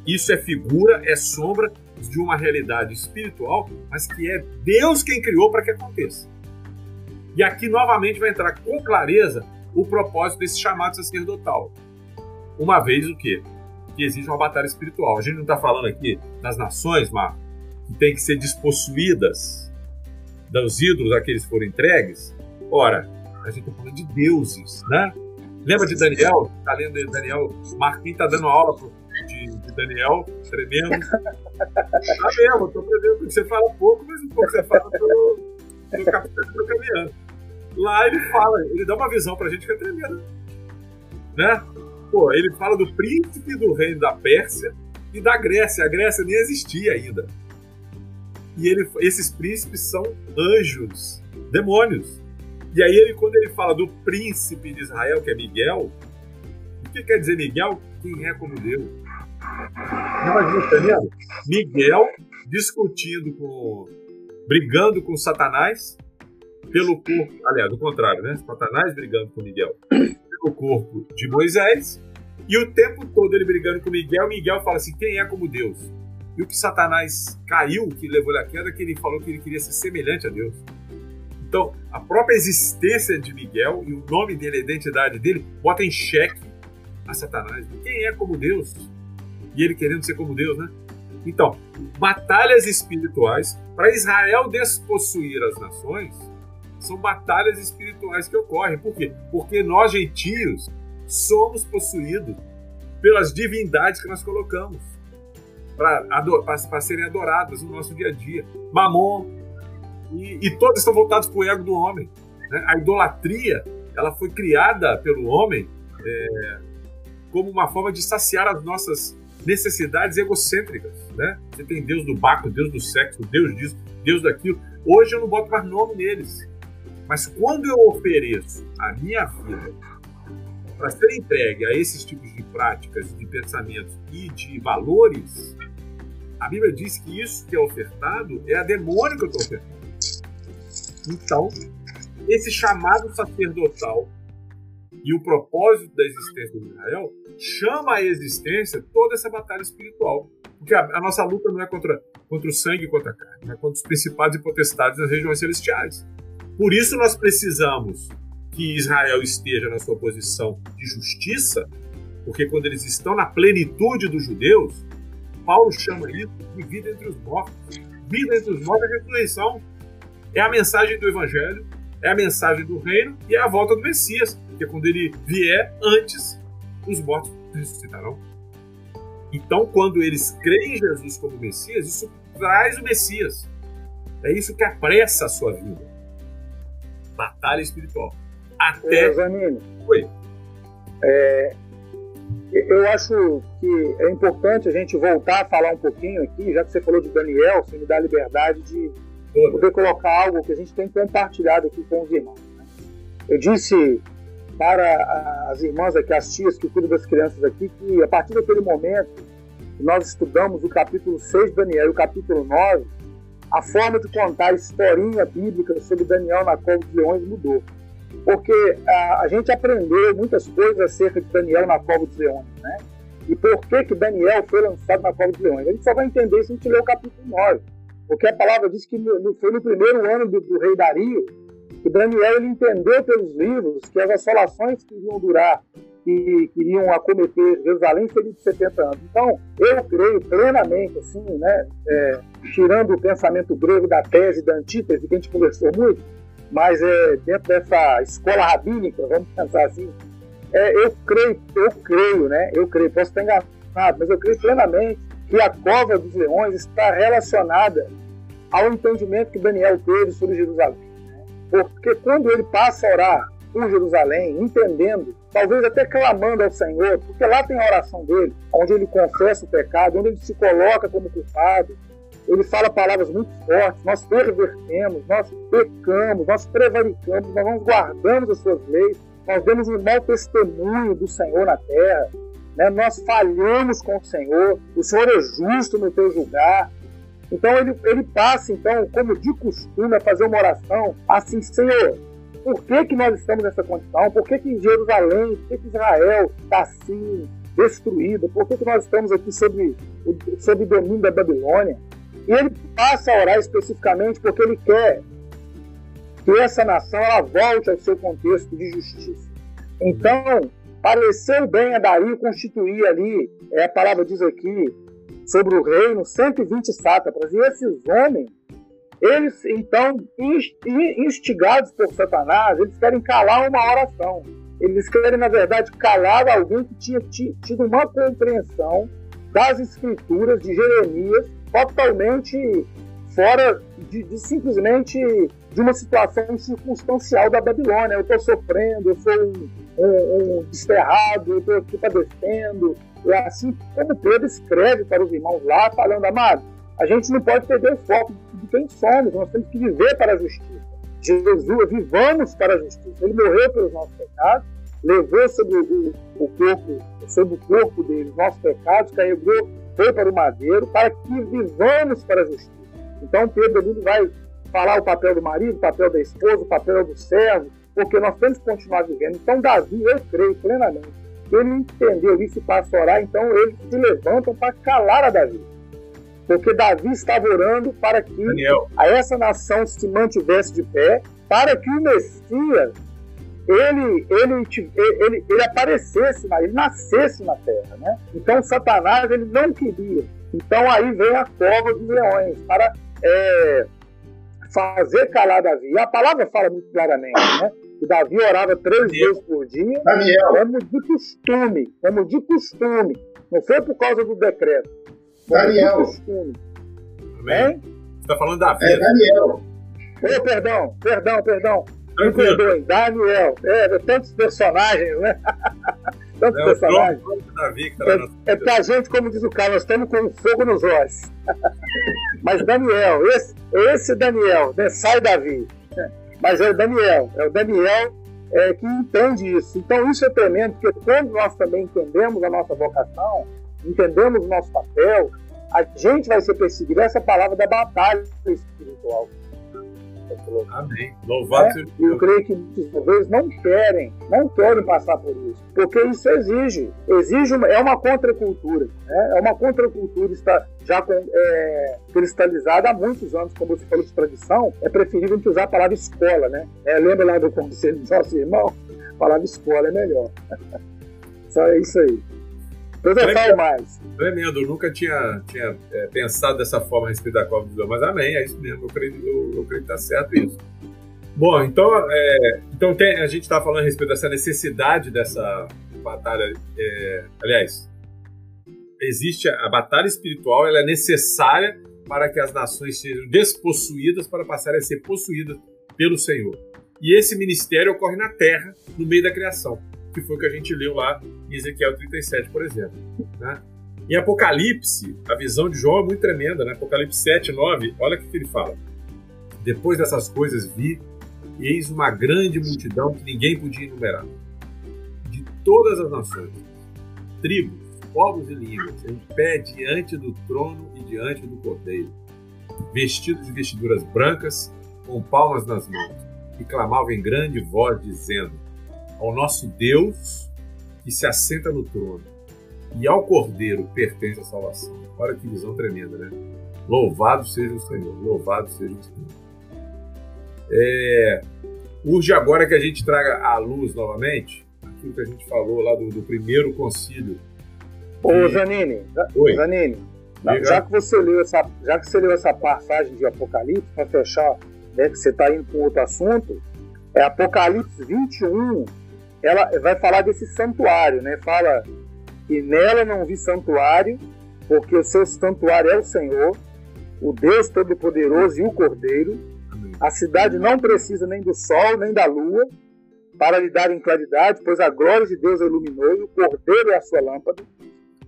isso é figura, é sombra de uma realidade espiritual, mas que é Deus quem criou para que aconteça. E aqui novamente vai entrar com clareza o propósito desse chamado sacerdotal. Uma vez o quê? Que existe uma batalha espiritual. A gente não está falando aqui das nações, Marco, que tem que ser despossuídas dos ídolos a que eles foram entregues. Ora, a gente está falando de deuses, né? Lembra de Daniel? Está lendo Daniel? Marquinhos está dando aula de Daniel, tremendo. Tá mesmo, tô prevendo. Você fala pouco, mas o pouco você fala, tô, tô captando, tô caminhando. Lá ele fala, ele dá uma visão pra gente que é tremenda. Né? Pô, ele fala do príncipe do reino da Pérsia e da Grécia. A Grécia nem existia ainda. E ele, esses príncipes são anjos, demônios. E aí, ele, quando ele fala do príncipe de Israel, que é Miguel, o que quer dizer Miguel? Quem é como Deus. Imagina, entendendo? Miguel discutindo com. brigando com Satanás pelo corpo. Aliás, do contrário, né? Satanás brigando com Miguel pelo corpo de Moisés. E o tempo todo ele brigando com Miguel, Miguel fala assim: quem é como Deus? E o que Satanás caiu, que levou ele à queda, que ele falou que ele queria ser semelhante a Deus. Então, a própria existência de Miguel e o nome dele, a identidade dele, bota em xeque a Satanás. Quem é como Deus? E ele querendo ser como Deus, né? Então, batalhas espirituais para Israel despossuir as nações são batalhas espirituais que ocorrem. Por quê? Porque nós gentios somos possuídos pelas divindades que nós colocamos para serem adoradas no nosso dia a dia. Mamon, e, e todas estão voltadas para o ego do homem. Né? A idolatria ela foi criada pelo homem é, como uma forma de saciar as nossas necessidades egocêntricas, né? Você tem Deus do Baco, Deus do sexo, Deus disso, Deus daquilo. Hoje eu não boto mais nome neles. Mas quando eu ofereço a minha vida para ser entregue a esses tipos de práticas, de pensamentos e de valores, a Bíblia diz que isso que é ofertado é a demônio que eu estou ofertando. Então, esse chamado sacerdotal e o propósito da existência de Israel chama à existência toda essa batalha espiritual. Porque a, a nossa luta não é contra, contra o sangue e contra a carne, é contra os principados e potestades das regiões celestiais. Por isso nós precisamos que Israel esteja na sua posição de justiça, porque quando eles estão na plenitude dos judeus, Paulo chama isso de vida entre os mortos. Vida entre os mortos é ressurreição. É a mensagem do Evangelho, é a mensagem do reino e é a volta do Messias. Porque quando ele vier, antes os mortos ressuscitarão. Então, quando eles creem em Jesus como Messias, isso traz o Messias. É isso que apressa a sua vida. Batalha espiritual. Até. Zanini, Oi. É, eu acho que é importante a gente voltar a falar um pouquinho aqui, já que você falou de Daniel, você me dá a liberdade de Poder colocar algo que a gente tem compartilhado aqui com os irmãos. Né? Eu disse para as irmãs aqui, as tias que cuidam das crianças aqui, que a partir daquele momento nós estudamos o capítulo 6 de Daniel e o capítulo 9, a forma de contar a historinha bíblica sobre Daniel na cova dos leões mudou porque a, a, gente aprendeu muitas coisas acerca de Daniel na cova dos leões, né? E por que que Daniel foi lançado na cova dos leões? A gente só vai entender se a gente ler o capítulo 9, porque a palavra diz que foi no primeiro ano do, do, rei Dario que Daniel ele entendeu pelos livros que as assolações que iriam durar que queriam acometer Jerusalém seriam de 70 anos. Então, eu creio plenamente, assim, né, é, tirando o pensamento grego da tese da antítese, que a gente conversou muito, mas é, dentro dessa escola rabínica, vamos pensar assim, é, eu creio, eu creio, né? Eu creio, posso estar enganado, mas eu creio plenamente que a cova dos leões está relacionada ao entendimento que Daniel teve sobre Jerusalém. Né? Porque quando ele passa a orar por Jerusalém, entendendo, talvez até clamando ao Senhor, porque lá tem a oração dele, onde ele confessa o pecado, onde ele se coloca como culpado, ele fala palavras muito fortes, nós pervertemos, nós pecamos, nós prevaricamos, nós não guardamos as suas leis, nós demos um mau testemunho do Senhor na terra, né? nós falhamos com o Senhor, o Senhor é justo no teu julgar. Então ele, ele passa, então, como de costume, a fazer uma oração assim, Senhor, por que, que nós estamos nessa condição? Por que, que Jerusalém, por que, que Israel está assim, destruída? Por que, que nós estamos aqui sob, sob o domínio da Babilônia? E ele passa a orar especificamente porque ele quer que essa nação ela volte ao seu contexto de justiça. Então, pareceu bem a Dario constituir ali, é, a palavra diz aqui, sobre o reino, 120 sátrapas. E esses homens, eles, então, instigados por Satanás, eles querem calar uma oração. Eles querem, na verdade, calar alguém que tinha tido uma compreensão das escrituras de Jeremias totalmente fora de, de, simplesmente de uma situação circunstancial da Babilônia. Eu estou sofrendo, eu sou um, um, um desterrado, eu estou aqui padecendo. E assim como Pedro escreve para os irmãos lá, falando, amado, a gente não pode perder o foco de quem somos, nós temos que viver para a justiça. Jesus, vivamos para a justiça. Ele morreu pelos nossos pecados, levou sobre o, o corpo, sobre o corpo dele os nossos pecados, carregou foi para o madeiro para que vivamos para a justiça. Então Pedro ali vai falar o papel do marido, o papel da esposa, o papel do servo, porque nós temos que continuar vivendo. Então Davi, eu creio plenamente, que ele entendeu isso e passa a orar, então eles se levantam para calar a Davi. Porque Davi estava orando para que Daniel. a essa nação se mantivesse de pé, para que o Messias ele, ele, ele, ele aparecesse, ele nascesse na terra. Né? Então Satanás ele não queria. Então aí vem a cova dos leões para é, fazer calar Davi. E a palavra fala muito claramente, né? Que Davi orava três vezes por dia, Daniel. como de costume, como de costume. Não foi por causa do decreto. Daniel. De costume. Amém? Você está falando da vida. É Daniel. Oh, perdão, perdão, perdão. Me perdoem, Daniel. É, tantos personagens, né? [laughs] tantos é, personagens. Davi, que tá é, é porque a gente, como diz o cara, nós estamos com fogo nos olhos. [laughs] Mas Daniel, esse, esse Daniel, né? sai Davi. Mas é o Daniel, é o Daniel é, que entende isso. Então isso é tremendo, porque quando nós também entendemos a nossa vocação, entendemos o nosso papel, a gente vai ser perseguido. Essa palavra da batalha espiritual. Amém. Louvado é? seja Eu creio que muitas vezes não querem, não querem passar por isso, porque isso exige, exige uma, é uma contracultura, né? é uma contracultura está já com, é, cristalizada há muitos anos, como você falou de tradição, é preferível a gente usar a palavra escola, né? É, lembra lá do conselho do nosso irmão? A palavra escola é melhor. [laughs] Só é isso aí. Falo mais. Tremendo, eu nunca tinha, tinha é, pensado dessa forma a respeito da Copa do mas amém, é isso mesmo, eu creio, eu, eu creio que está certo isso. Bom, então, é, então tem, a gente está falando a respeito dessa necessidade dessa batalha. É, aliás, existe a, a, batalha espiritual, ela é necessária para que as nações sejam despossuídas para passarem a ser possuídas pelo Senhor. E esse ministério ocorre na terra, no meio da criação, que foi o que a gente leu lá em Ezequiel 37, por exemplo. Né? Em Apocalipse, a visão de João é muito tremenda, né? Apocalipse 7, 9, olha o que ele fala. Depois dessas coisas vi, eis uma grande multidão que ninguém podia enumerar, de todas as nações, tribos, povos e línguas, em pé diante do trono e diante do cordeiro, vestidos de vestiduras brancas, com palmas nas mãos, e clamavam em grande voz, dizendo: Ao nosso Deus que se assenta no trono e ao Cordeiro pertence a salvação. Olha que visão tremenda, né? Louvado seja o Senhor, louvado seja o Senhor. É, urge agora que a gente traga à luz novamente aquilo que a gente falou lá do, do primeiro concílio. Ô, Zanini, Oi. Zanini, já que você leu essa, já que você leu essa passagem de Apocalipse, para fechar, né, que você está indo com outro assunto, é Apocalipse 21, ela vai falar desse santuário, né? Fala e nela não vi santuário, porque o seu santuário é o Senhor, o Deus Todo-Poderoso e o Cordeiro. A cidade não precisa nem do sol, nem da lua, para lhe darem claridade, pois a glória de Deus a iluminou e o Cordeiro é a sua lâmpada.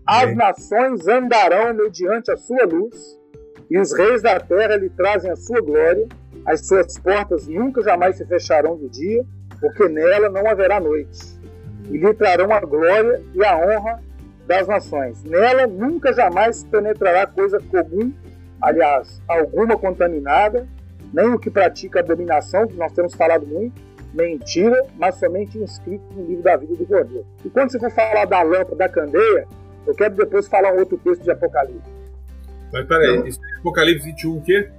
As nações andarão mediante a sua luz, e os reis da terra lhe trazem a sua glória. As suas portas nunca jamais se fecharão de dia, porque nela não haverá noite. E lhe trarão a glória e a honra das nações. Nela nunca jamais penetrará coisa comum, aliás, alguma contaminada, nem o que pratica abominação, que nós temos falado muito, mentira, mas somente inscrito no livro da vida do Cordeiro. E quando você for falar da lâmpada, da candeia, eu quero depois falar um outro texto de Apocalipse. Mas peraí, isso é Apocalipse 21 o quê?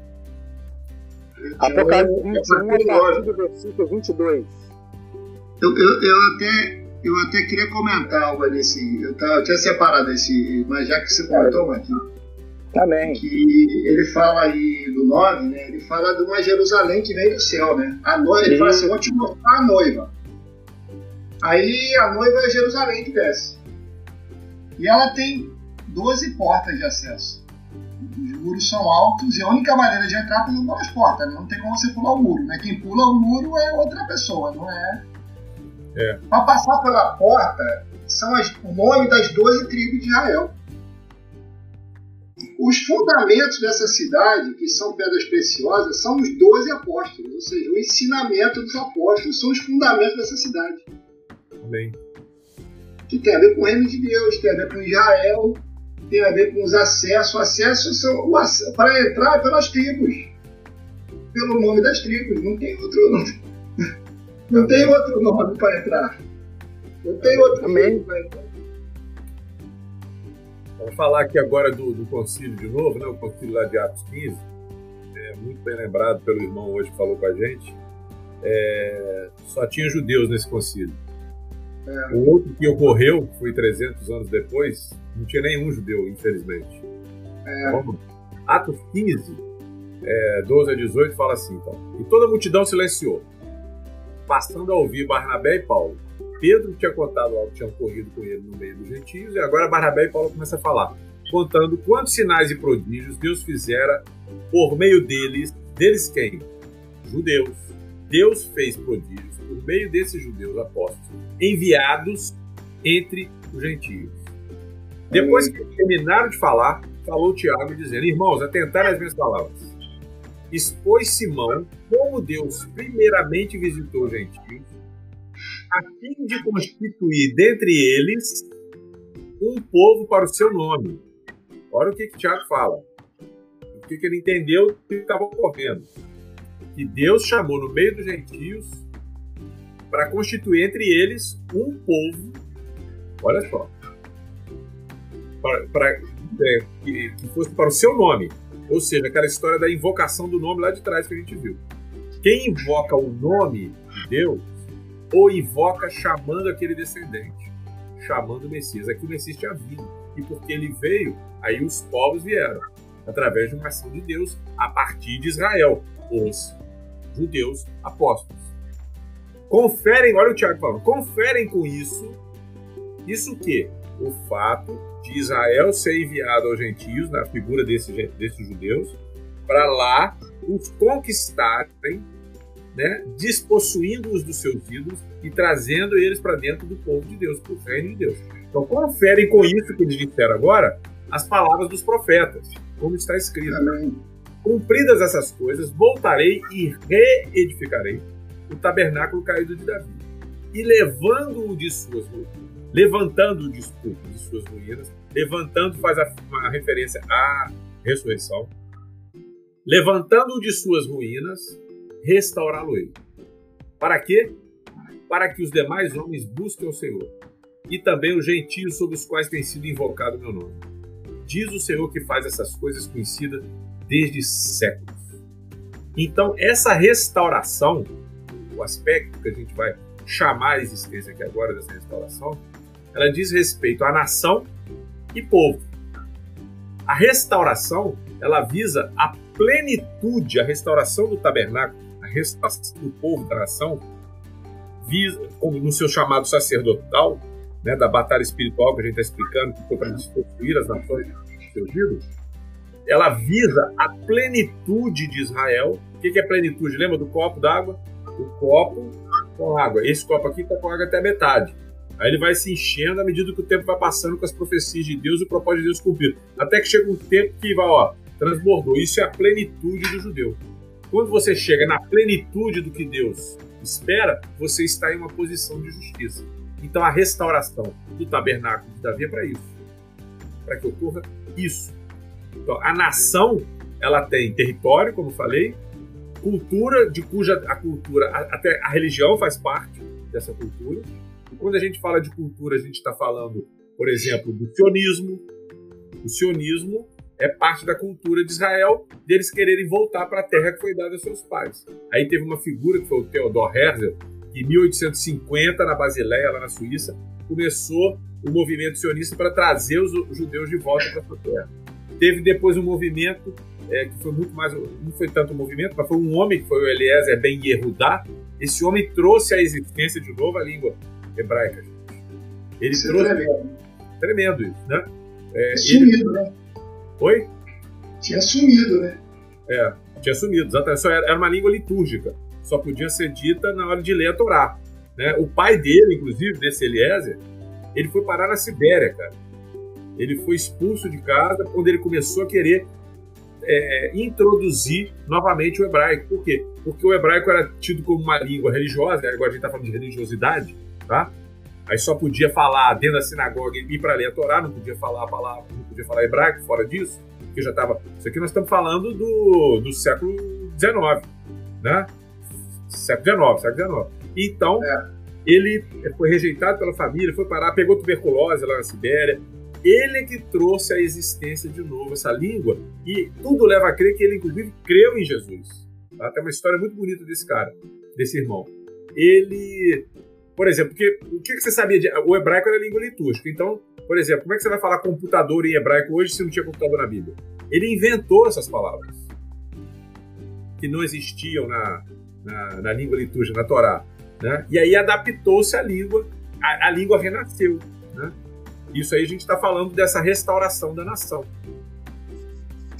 Apocalipse 21, a partir do versículo 22. Eu, eu, eu até eu até queria comentar algo nesse. Eu, tava, eu tinha separado esse, mas já que você comentou, Marquinhos. Também. Que ele fala aí do 9, né? Ele fala de uma Jerusalém que vem do céu, né? A noiva, ele fala assim: vou te mostrar a noiva. Aí a noiva é Jerusalém que desce. E ela tem 12 portas de acesso. Os muros são altos e a única maneira de entrar é pelas portas, né? não tem como você pular o muro, né? Quem pula o muro é outra pessoa, não é é. Para passar pela porta são as, o nome das 12 tribos de Israel. Os fundamentos dessa cidade, que são pedras preciosas, são os 12 apóstolos, ou seja, o ensinamento dos apóstolos são os fundamentos dessa cidade. Amém. Que tem a ver com o reino de Deus, tem a ver com Israel, tem a ver com os acessos. O acesso são para entrar é pelas tribos, pelo nome das tribos, não tem outro. Não tem, não tem outro nome para entrar. Não tem outro nome para entrar. Vamos falar aqui agora do, do concílio de novo, né? o concílio lá de Atos 15. É, muito bem lembrado pelo irmão hoje que falou com a gente. É, só tinha judeus nesse concílio. É. O outro que ocorreu, foi 300 anos depois, não tinha nenhum judeu, infelizmente. É. Vamos. Atos 15, é, 12 a 18, fala assim: então. E toda a multidão silenciou passando a ouvir Barnabé e Paulo. Pedro tinha contado algo que tinha ocorrido com ele no meio dos gentios, e agora Barnabé e Paulo começam a falar, contando quantos sinais e prodígios Deus fizera por meio deles. Deles quem? Judeus. Deus fez prodígios por meio desses judeus apóstolos, enviados entre os gentios. Depois que terminaram de falar, falou Tiago dizendo: Irmãos, atentai às minhas palavras expôs Simão como Deus primeiramente visitou os gentios, a fim de constituir dentre eles um povo para o seu nome. Olha o que, que Tiago fala. O que, que ele entendeu que estava ocorrendo. que Deus chamou no meio dos gentios para constituir entre eles um povo. Olha só. Para, para é, que, que fosse para o seu nome. Ou seja, aquela história da invocação do nome lá de trás que a gente viu. Quem invoca o nome de Deus, ou invoca chamando aquele descendente, chamando o Messias. Aqui o Messias tinha vindo. E porque ele veio, aí os povos vieram, através de uma ação de Deus, a partir de Israel, os judeus apóstolos. Conferem, olha o Tiago falando, conferem com isso, isso que? O fato de Israel ser enviado aos gentios, na figura desse, desses judeus, para lá os conquistarem, né, despossuindo-os dos seus ídolos e trazendo eles para dentro do povo de Deus, para o reino de Deus. Então, conferem com isso que eles disseram agora as palavras dos profetas, como está escrito. Amém. Cumpridas essas coisas, voltarei e reedificarei o tabernáculo caído de Davi. E levando-o de suas levantando-o de, de suas ruínas, levantando faz uma referência à ressurreição, levantando-o de suas ruínas, restaurá-lo-ei. Para quê? Para que os demais homens busquem o Senhor, e também os gentios sobre os quais tem sido invocado o meu nome. Diz o Senhor que faz essas coisas conhecidas desde séculos. Então, essa restauração o aspecto que a gente vai chamar a existência aqui agora dessa restauração, ela diz respeito à nação e povo. A restauração, ela visa a plenitude, a restauração do tabernáculo, a restauração do povo da nação, visa, no seu chamado sacerdotal, né, da batalha espiritual que a gente está explicando, que foi para destruir as nações seus ídolos, ela visa a plenitude de Israel. O que é plenitude? Lembra do copo d'água? o copo com água. Esse copo aqui está com água até a metade. Aí ele vai se enchendo à medida que o tempo vai passando com as profecias de Deus e o propósito de Deus cumprido. Até que chega um tempo que vai, ó, transbordou. Isso é a plenitude do judeu. Quando você chega na plenitude do que Deus espera, você está em uma posição de justiça. Então a restauração do tabernáculo de Davi é para isso. Para que ocorra isso. Então, a nação, ela tem território, como falei, cultura de cuja a cultura, até a religião faz parte dessa cultura. E quando a gente fala de cultura, a gente está falando, por exemplo, do sionismo. O sionismo é parte da cultura de Israel, deles quererem voltar para a terra que foi dada aos seus pais. Aí teve uma figura que foi o Theodor Herzl, que em 1850, na Basileia, lá na Suíça, começou o movimento sionista para trazer os judeus de volta para a sua terra. Teve depois um movimento é, que foi muito mais, não foi tanto um movimento, mas foi um homem que foi o Eliezer Ben Yehudá. Esse homem trouxe à existência de novo a língua hebraica. Ele isso é trouxe. É tremendo. tremendo isso, né? É, sumido, ele... né? Oi? Tinha sumido, né? É, tinha sumido, exatamente. Só era, era uma língua litúrgica. Só podia ser dita na hora de ler a Torá. Né? O pai dele, inclusive, desse Eliezer, ele foi parar na Sibéria, cara. Ele foi expulso de casa quando ele começou a querer é, introduzir novamente o hebraico. Por quê? Porque o hebraico era tido como uma língua religiosa, né? agora a gente está falando de religiosidade, tá? Aí só podia falar dentro da sinagoga e ir para ler a Torá, não podia falar a palavra, não podia falar hebraico fora disso, porque já estava. Isso aqui nós estamos falando do, do século XIX, né? Século XIX, século XIX. Então, é. ele foi rejeitado pela família, foi parar, pegou tuberculose lá na Sibéria, ele é que trouxe à existência de novo essa língua e tudo leva a crer que ele, inclusive, creu em Jesus. Tá? Tem uma história muito bonita desse cara, desse irmão. Ele, por exemplo, o que você sabia? De, o hebraico era língua litúrgica. Então, por exemplo, como é que você vai falar computador em hebraico hoje se não tinha computador na Bíblia? Ele inventou essas palavras que não existiam na, na, na língua litúrgica, na Torá. Né? E aí adaptou-se à língua, a, a língua renasceu. Né? Isso aí a gente está falando dessa restauração da nação.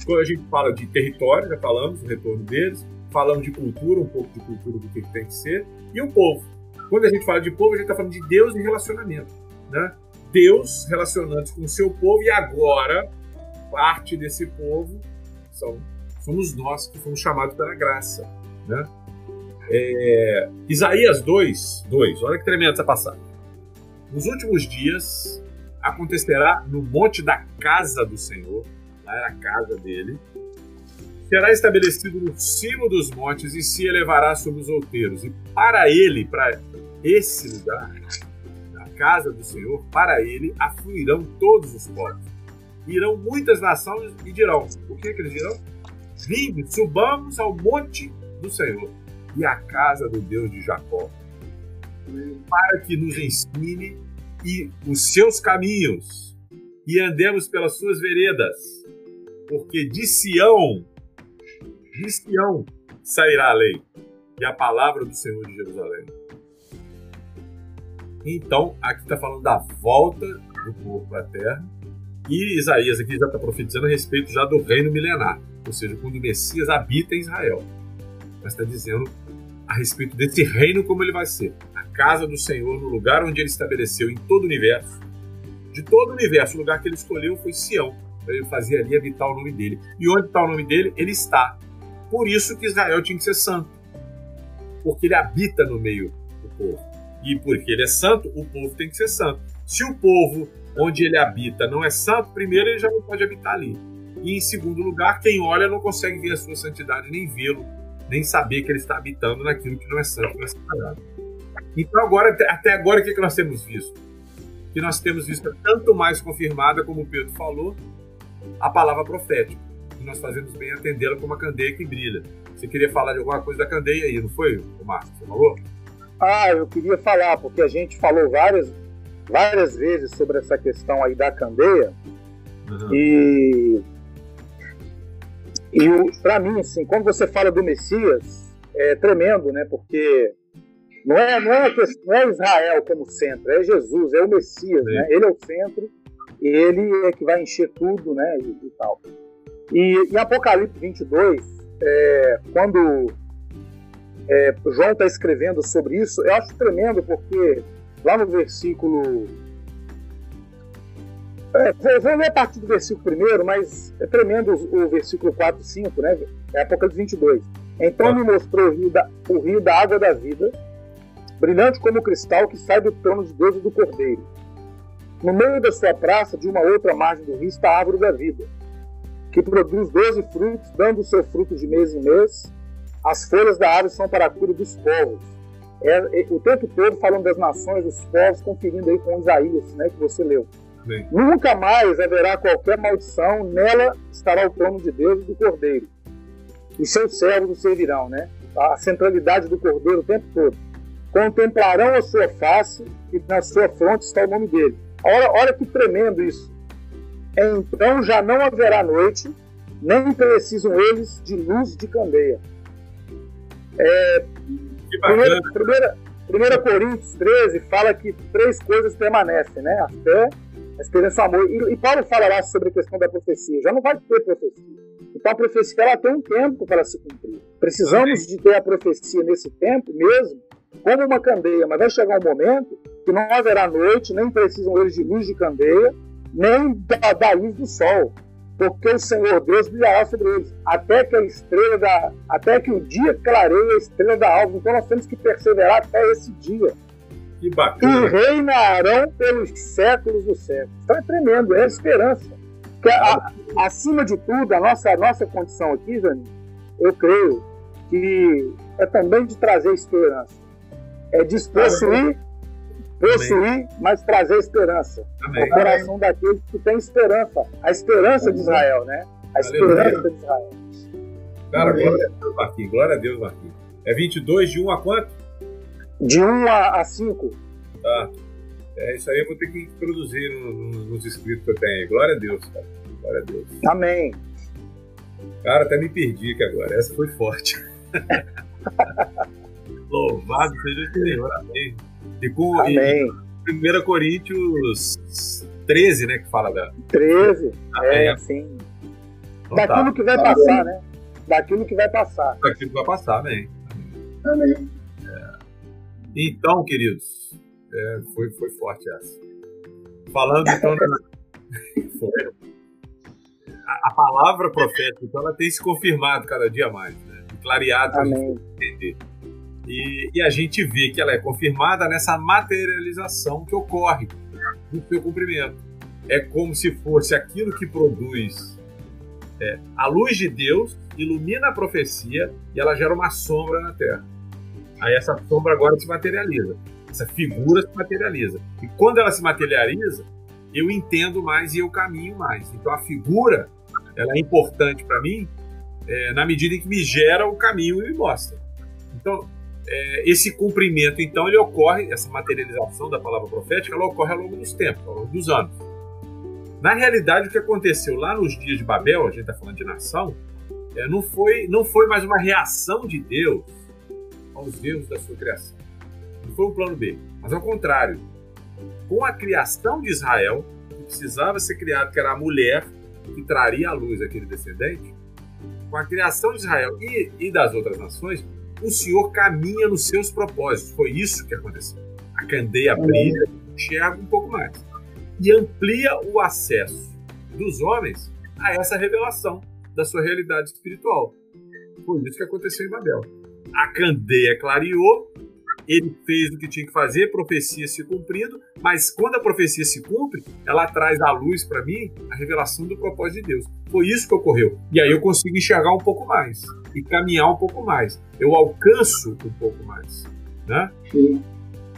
Quando a gente fala de território, já falamos do retorno deles, falamos de cultura, um pouco de cultura do que tem que ser, e o povo. Quando a gente fala de povo, a gente está falando de Deus e relacionamento. Né? Deus relacionando-se com o seu povo, e agora, parte desse povo são, somos nós que fomos chamados pela graça. Né? É, Isaías 2, 2, olha que tremenda essa passagem. Nos últimos dias, acontecerá no monte da casa do Senhor, lá era a casa dele, será estabelecido no cimo dos montes e se elevará sobre os outeiros. E para ele, para esse lugar, na casa do Senhor, para ele afluirão todos os povos. Irão muitas nações e dirão: O que, que eles dirão? Vinde, subamos ao monte do Senhor e à casa do Deus de Jacó, para que nos ensine e os seus caminhos e andemos pelas suas veredas, porque de Sião de Sião sairá a lei e a palavra do Senhor de Jerusalém. Então, aqui está falando da volta do para a terra. E Isaías aqui já está profetizando a respeito já do reino milenar, ou seja, quando o Messias habita em Israel. Mas está dizendo a respeito desse reino como ele vai ser. A casa do Senhor, no lugar onde ele estabeleceu em todo o universo. De todo o universo, o lugar que ele escolheu foi Sião, para ele fazer ali habitar o nome dele. E onde está o nome dele? Ele está por isso que Israel tinha que ser santo. Porque ele habita no meio do povo. E porque ele é santo, o povo tem que ser santo. Se o povo onde ele habita não é santo, primeiro ele já não pode habitar ali. E em segundo lugar, quem olha não consegue ver a sua santidade, nem vê-lo, nem saber que ele está habitando naquilo que não é santo, não é sagrado. Então agora, até agora, o que, que nós temos visto? Que nós temos visto tanto mais confirmada, como o Pedro falou, a palavra profética e nós fazemos bem atendê-la como a candeia que brilha. Você queria falar de alguma coisa da candeia aí, não foi, Marcos? Você falou? Ah, eu queria falar, porque a gente falou várias, várias vezes sobre essa questão aí da candeia. Uhum. E, e para mim, assim, quando você fala do Messias, é tremendo, né? Porque não é, não é, não é Israel como centro, é Jesus, é o Messias, Sim. né? Ele é o centro, ele é que vai encher tudo, né? E, e tal. E em Apocalipse 22, é, quando é, João está escrevendo sobre isso, eu acho tremendo porque lá no versículo. É, vou, vou, ler a partir do versículo primeiro, mas é tremendo o, o versículo 4 e 5, né? É Apocalipse 22. Então me mostrou o rio, da, o rio da água da vida, brilhante como cristal que sai do trono de Deus e do Cordeiro. No meio da sua praça, de uma outra margem do rio, está a árvore da vida que produz doze frutos, dando o seu fruto de mês em mês. As folhas da árvore são para a cura dos povos. É, é, o tempo todo falando das nações, dos povos, conferindo aí com Isaías, né, que você leu. Bem. Nunca mais haverá qualquer maldição, nela estará o trono de Deus e do Cordeiro. E seus servos o servirão, né? A centralidade do Cordeiro o tempo todo. Contemplarão a sua face e na sua fronte está o nome dele. Olha, olha que tremendo isso. Então já não haverá noite, nem precisam eles de luz de candeia. É, primeira, primeira, primeira Coríntios 13 fala que três coisas permanecem, né? A fé, a esperança o amor. E, e, Paulo fala lá sobre a questão da profecia. Já não vai ter profecia. Então a profecia ela tem um tempo para se cumprir. Precisamos de ter a profecia nesse tempo mesmo, como uma candeia, mas vai chegar um momento que não haverá noite, nem precisam eles de luz de candeia, nem da, da luz do sol, porque o Senhor Deus brilhará sobre eles, até que a estrela da, até que o dia clareie a estrela da alva. Então nós temos que perseverar até esse dia. Que bacana. E reinarão pelos séculos dos séculos. Então é tremendo, é a esperança. Que a, acima de tudo, a nossa, a nossa condição aqui, Jani, eu creio que é também de trazer esperança. É de possuir possuir, mas trazer esperança. Amém. O coração Amém. daqueles que tem esperança. A esperança de Israel, né? A esperança de Israel. Cara, glória a Deus, Marquinhos. Glória a Deus, Marquinhos. É 22 de 1 a quanto? De 1 a, 5. Tá. É, isso aí eu vou ter que introduzir no, no, nos escritos que eu tenho. Glória a Deus, cara. Glória a Deus. Amém. Cara, até me perdi aqui agora. Essa foi forte. [laughs] Louvado seja o Senhor. Amém. E com Amém. 1 Coríntios 13, né? Que fala da. 13, Amém. é, sim. Então, Daquilo tá. que vai passar, né? Daquilo que vai passar. Daquilo que vai passar, amém. Amém. É. Então, queridos, é, foi, foi forte essa. Falando então na... [laughs] foi. A, a, palavra profética, então, ela tem se confirmado cada dia mais, né? Clareado para entender. E, e, a gente vê que ela é confirmada nessa materialização que ocorre no seu cumprimento. É como se fosse aquilo que produz É, a luz de Deus ilumina a profecia e ela gera uma sombra na terra. Aí essa sombra agora se materializa. Essa figura se materializa. E quando ela se materializa, eu entendo mais e eu caminho mais. Então a figura ela é importante para mim é, na medida em que me gera o caminho e me mostra. Então é, esse cumprimento, então, ele ocorre, essa materialização da palavra profética, ela ocorre ao longo dos tempos, ao longo dos anos. Na realidade, o que aconteceu lá nos dias de Babel, a gente está falando de nação, é, não, foi, não foi mais uma reação de Deus aos erros da sua criação. Não foi um plano B, mas ao contrário. Com a criação de Israel, que precisava ser criado, que era a mulher que traria à luz aquele descendente, com a criação de Israel e, e das outras nações, o Senhor caminha nos seus propósitos. Foi isso que aconteceu. A candeia brilha, enxerga um pouco mais. E amplia o acesso dos homens a essa revelação da sua realidade espiritual. Foi isso que aconteceu em Babel. A candeia clareou, ele fez o que tinha que fazer, profecia se cumprindo, mas quando a profecia se cumpre, ela traz à luz para mim a revelação do propósito de Deus. Foi isso que ocorreu. E aí eu consigo enxergar um pouco mais e caminhar um pouco mais. Eu alcanço um pouco mais. Né? Sim.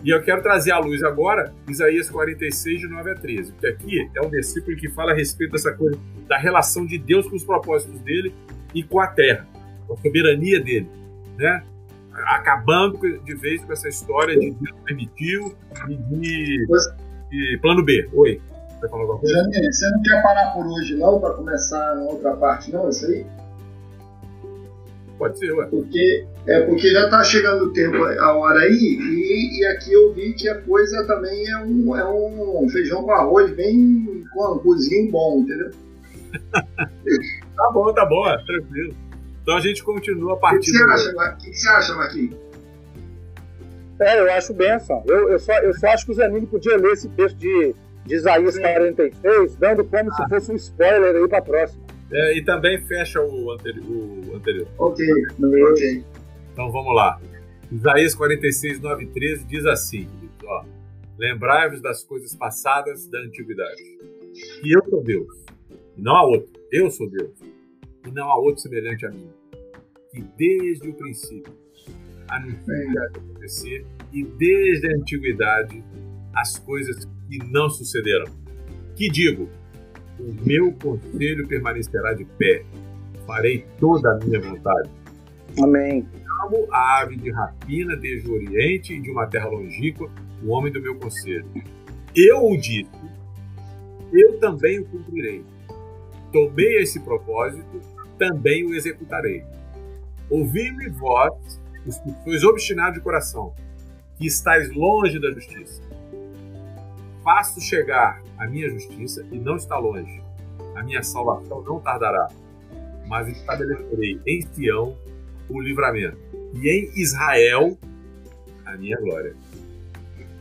E eu quero trazer à luz agora Isaías 46, de 9 a 13, que aqui é um versículo que fala a respeito dessa coisa da relação de Deus com os propósitos dele e com a terra, com a soberania dele. Né? acabando de vez com essa história de Deus permitiu e de, de plano B. Oi. Você, falou coisa? Janine, você não quer parar por hoje não para começar outra parte não, isso aí? Pode ser, ué. Porque, é porque já está chegando o tempo, a hora aí, e, e, aqui eu vi que a coisa também é um, é um feijão com arroz bem com um cozinho bom, entendeu? [laughs] tá bom, tá bom, é, tranquilo. Então a gente continua a partir. O que, você acha, que, que você acha, Marquinhos? É, eu acho benção. Eu, eu, só, eu só acho que o Zanini podia ler esse texto de, de Isaías Sim. 46, dando como ah. se fosse um spoiler aí para a próxima. É, e também fecha o, anteri o anterior. Ok, ok. Então vamos lá. Isaías 46, 9 e 13 diz assim: ó, Lembrai-vos das coisas passadas da antiguidade. E eu sou Deus, e não há outro. Eu sou Deus e não há outro semelhante a mim, que desde o princípio anuncia que acontecer e desde a antiguidade as coisas que não sucederão. Que digo, o meu conselho permanecerá de pé, farei toda a minha vontade. Amém. Amo a ave de rapina desde o Oriente e de uma terra longínqua, o homem do meu conselho. Eu o disse, eu também o cumprirei. Tomei esse propósito também o executarei. Ouvi-me vós, os que sois obstinados de coração, que estáis longe da justiça. Faço chegar a minha justiça e não está longe. A minha salvação não tardará, mas estabelecerei em Sião o livramento e em Israel a minha glória.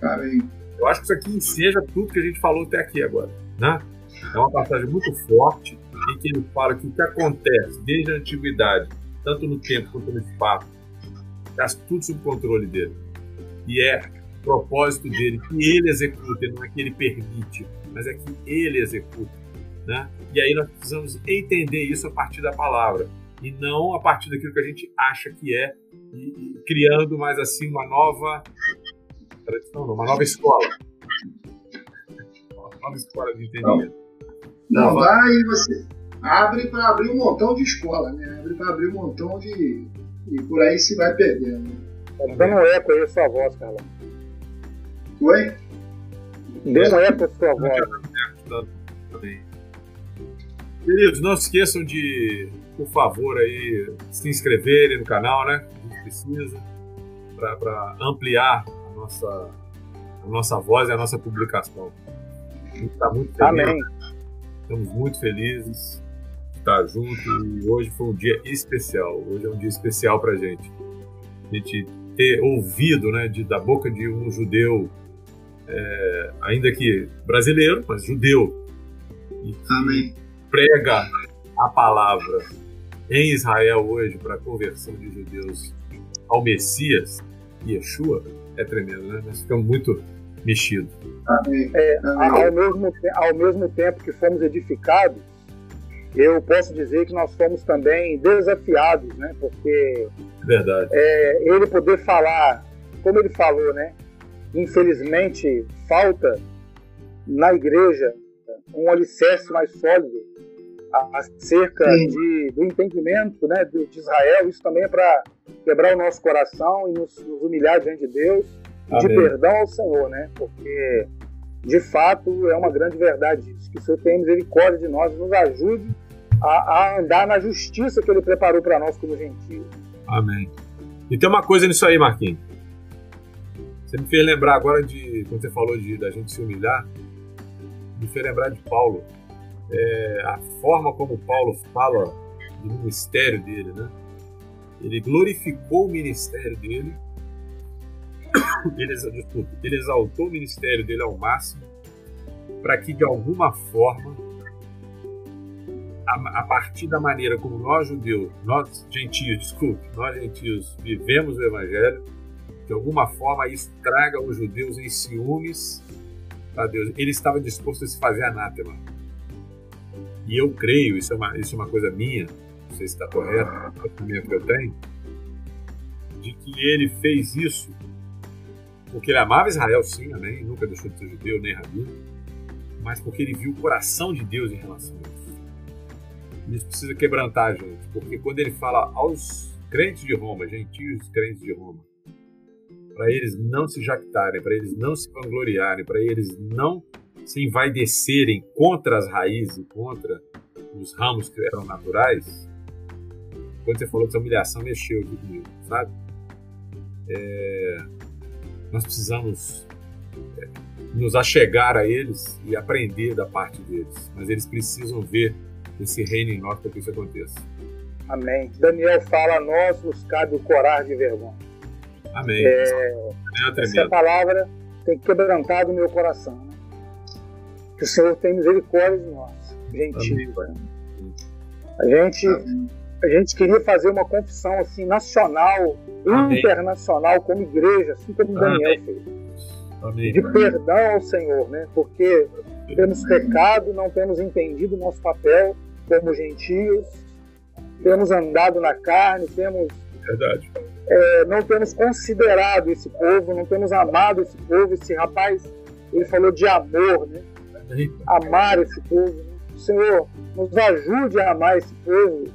Amém. Eu acho que isso aqui enseja tudo que a gente falou até aqui agora. Né? É uma passagem muito forte em que ele fala que o que acontece desde a antiguidade, tanto no tempo quanto no espaço, está tudo sob controle dele. E é propósito dele que ele executa, não é que ele permite, mas é que ele executa. Né? E aí nós precisamos entender isso a partir da palavra e não a partir daquilo que a gente acha que é, e, e criando mais assim uma nova tradição, uma nova escola. Uma nova escola de entendimento. Não, vai e você abre para abrir um montão de escola, né? Abre para abrir um montão de. E por aí se vai perdendo. Tá dando eco aí a sua voz, Carlão. Oi? Dando eco a sua voz. Queridos, não se esqueçam de, por favor, aí, se inscreverem no canal, né? A gente precisa para ampliar a nossa, a nossa voz e a nossa publicação. A gente está muito feliz. Amém. Estamos muito felizes de estar junto e hoje foi um dia especial. Hoje é um dia especial para a gente. A gente ter ouvido né, de, da boca de um judeu, é, ainda que brasileiro, mas judeu, e que prega a palavra em Israel hoje para a conversão de judeus ao Messias, Yeshua, é tremendo, né? Nós ficamos muito mexidos. É, ao, mesmo, ao mesmo tempo que fomos edificados, eu posso dizer que nós fomos também desafiados, né? Porque Verdade. É, ele poder falar, como ele falou, né? Infelizmente falta na igreja um alicerce mais sólido acerca de, do entendimento né, de, Israel. Isso também é para quebrar o nosso coração e nos, nos humilhar diante de Deus, Amém. de perdão ao Senhor, né? Porque de fato é uma grande verdade isso, que o Senhor tenha misericórdia de nós e nos ajude a, a andar na justiça que Ele preparou para nós como gentios. Amém. E tem uma coisa nisso aí, Marquinhos. Você me fez lembrar agora de, quando você falou de da gente se humilhar, me fez lembrar de Paulo. É, a forma como Paulo fala do ministério dele, né? Ele glorificou o ministério dele, [coughs] ele, desculpa, ele exaltou o ministério dele ao máximo, para que de alguma forma, a, a, partir da maneira como nós judeus, nós gentios, desculpe, nós gentios vivemos o evangelho, de alguma forma isso traga os judeus em ciúmes a Deus. Ele estava disposto a se fazer anátema. E eu creio, isso é uma, isso é uma coisa minha, não sei se está correto, é o pensamento que eu tenho, de que ele fez isso porque ele amava Israel, sim, amém, nunca deixou de ser judeu nem rabino, mas porque ele viu o coração de Deus em relação a isso. Isso precisa quebrantar, gente, porque quando ele fala aos crentes de Roma, gentios crentes de Roma, para eles não se jactarem, para eles não se vangloriarem, para eles não se envaidecerem contra as raízes, contra os ramos que eram naturais, quando você falou dessa humilhação, mexeu aqui comigo, sabe? É, nós precisamos é, nos achegar a eles e aprender da parte deles, mas eles precisam ver esse reino em nós para que isso aconteça. Amém. Daniel fala: a nós nos cabe o corar de vergonha. Amém. É, essa palavra tem quebrantado o meu coração. Né? Que o Senhor tem misericórdia de nós, gentil. A gente, a gente queria fazer uma confissão assim nacional, Amém. internacional, como igreja, assim como Daniel Amém. fez. Amém. De perdão ao Senhor, né? Porque temos pecado, não temos entendido o nosso papel como gentios, temos andado na carne, temos Verdade é, não temos considerado esse povo, não temos amado esse povo. Esse rapaz, ele falou de amor, né? Amar esse povo. Né? Senhor, nos ajude a amar esse povo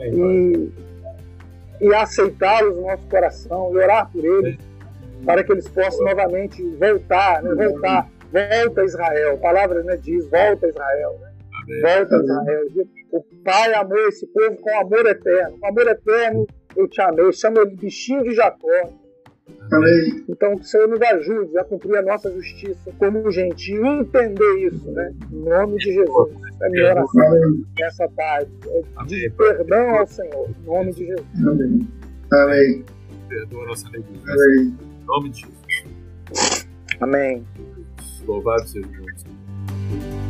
e, e aceitá-los no nosso coração e orar por eles para que eles possam novamente voltar, né? voltar, volta a Israel. A palavra né, diz, volta a Israel. Né? Volta Israel. O Pai amou esse povo com amor eterno. Com amor eterno eu te amei. Eu chamo ele bichinho de Jacó. Amém. Então, que o Senhor nos ajude a cumprir a nossa justiça como gentil e entender isso, né? Em nome de Jesus. É minha oração nessa tarde. É de perdão ao Senhor. Em nome de Jesus. Amém. Amém. Perdoa a nossa negligência. Em nome de Jesus. Amém. Louvado seja o nome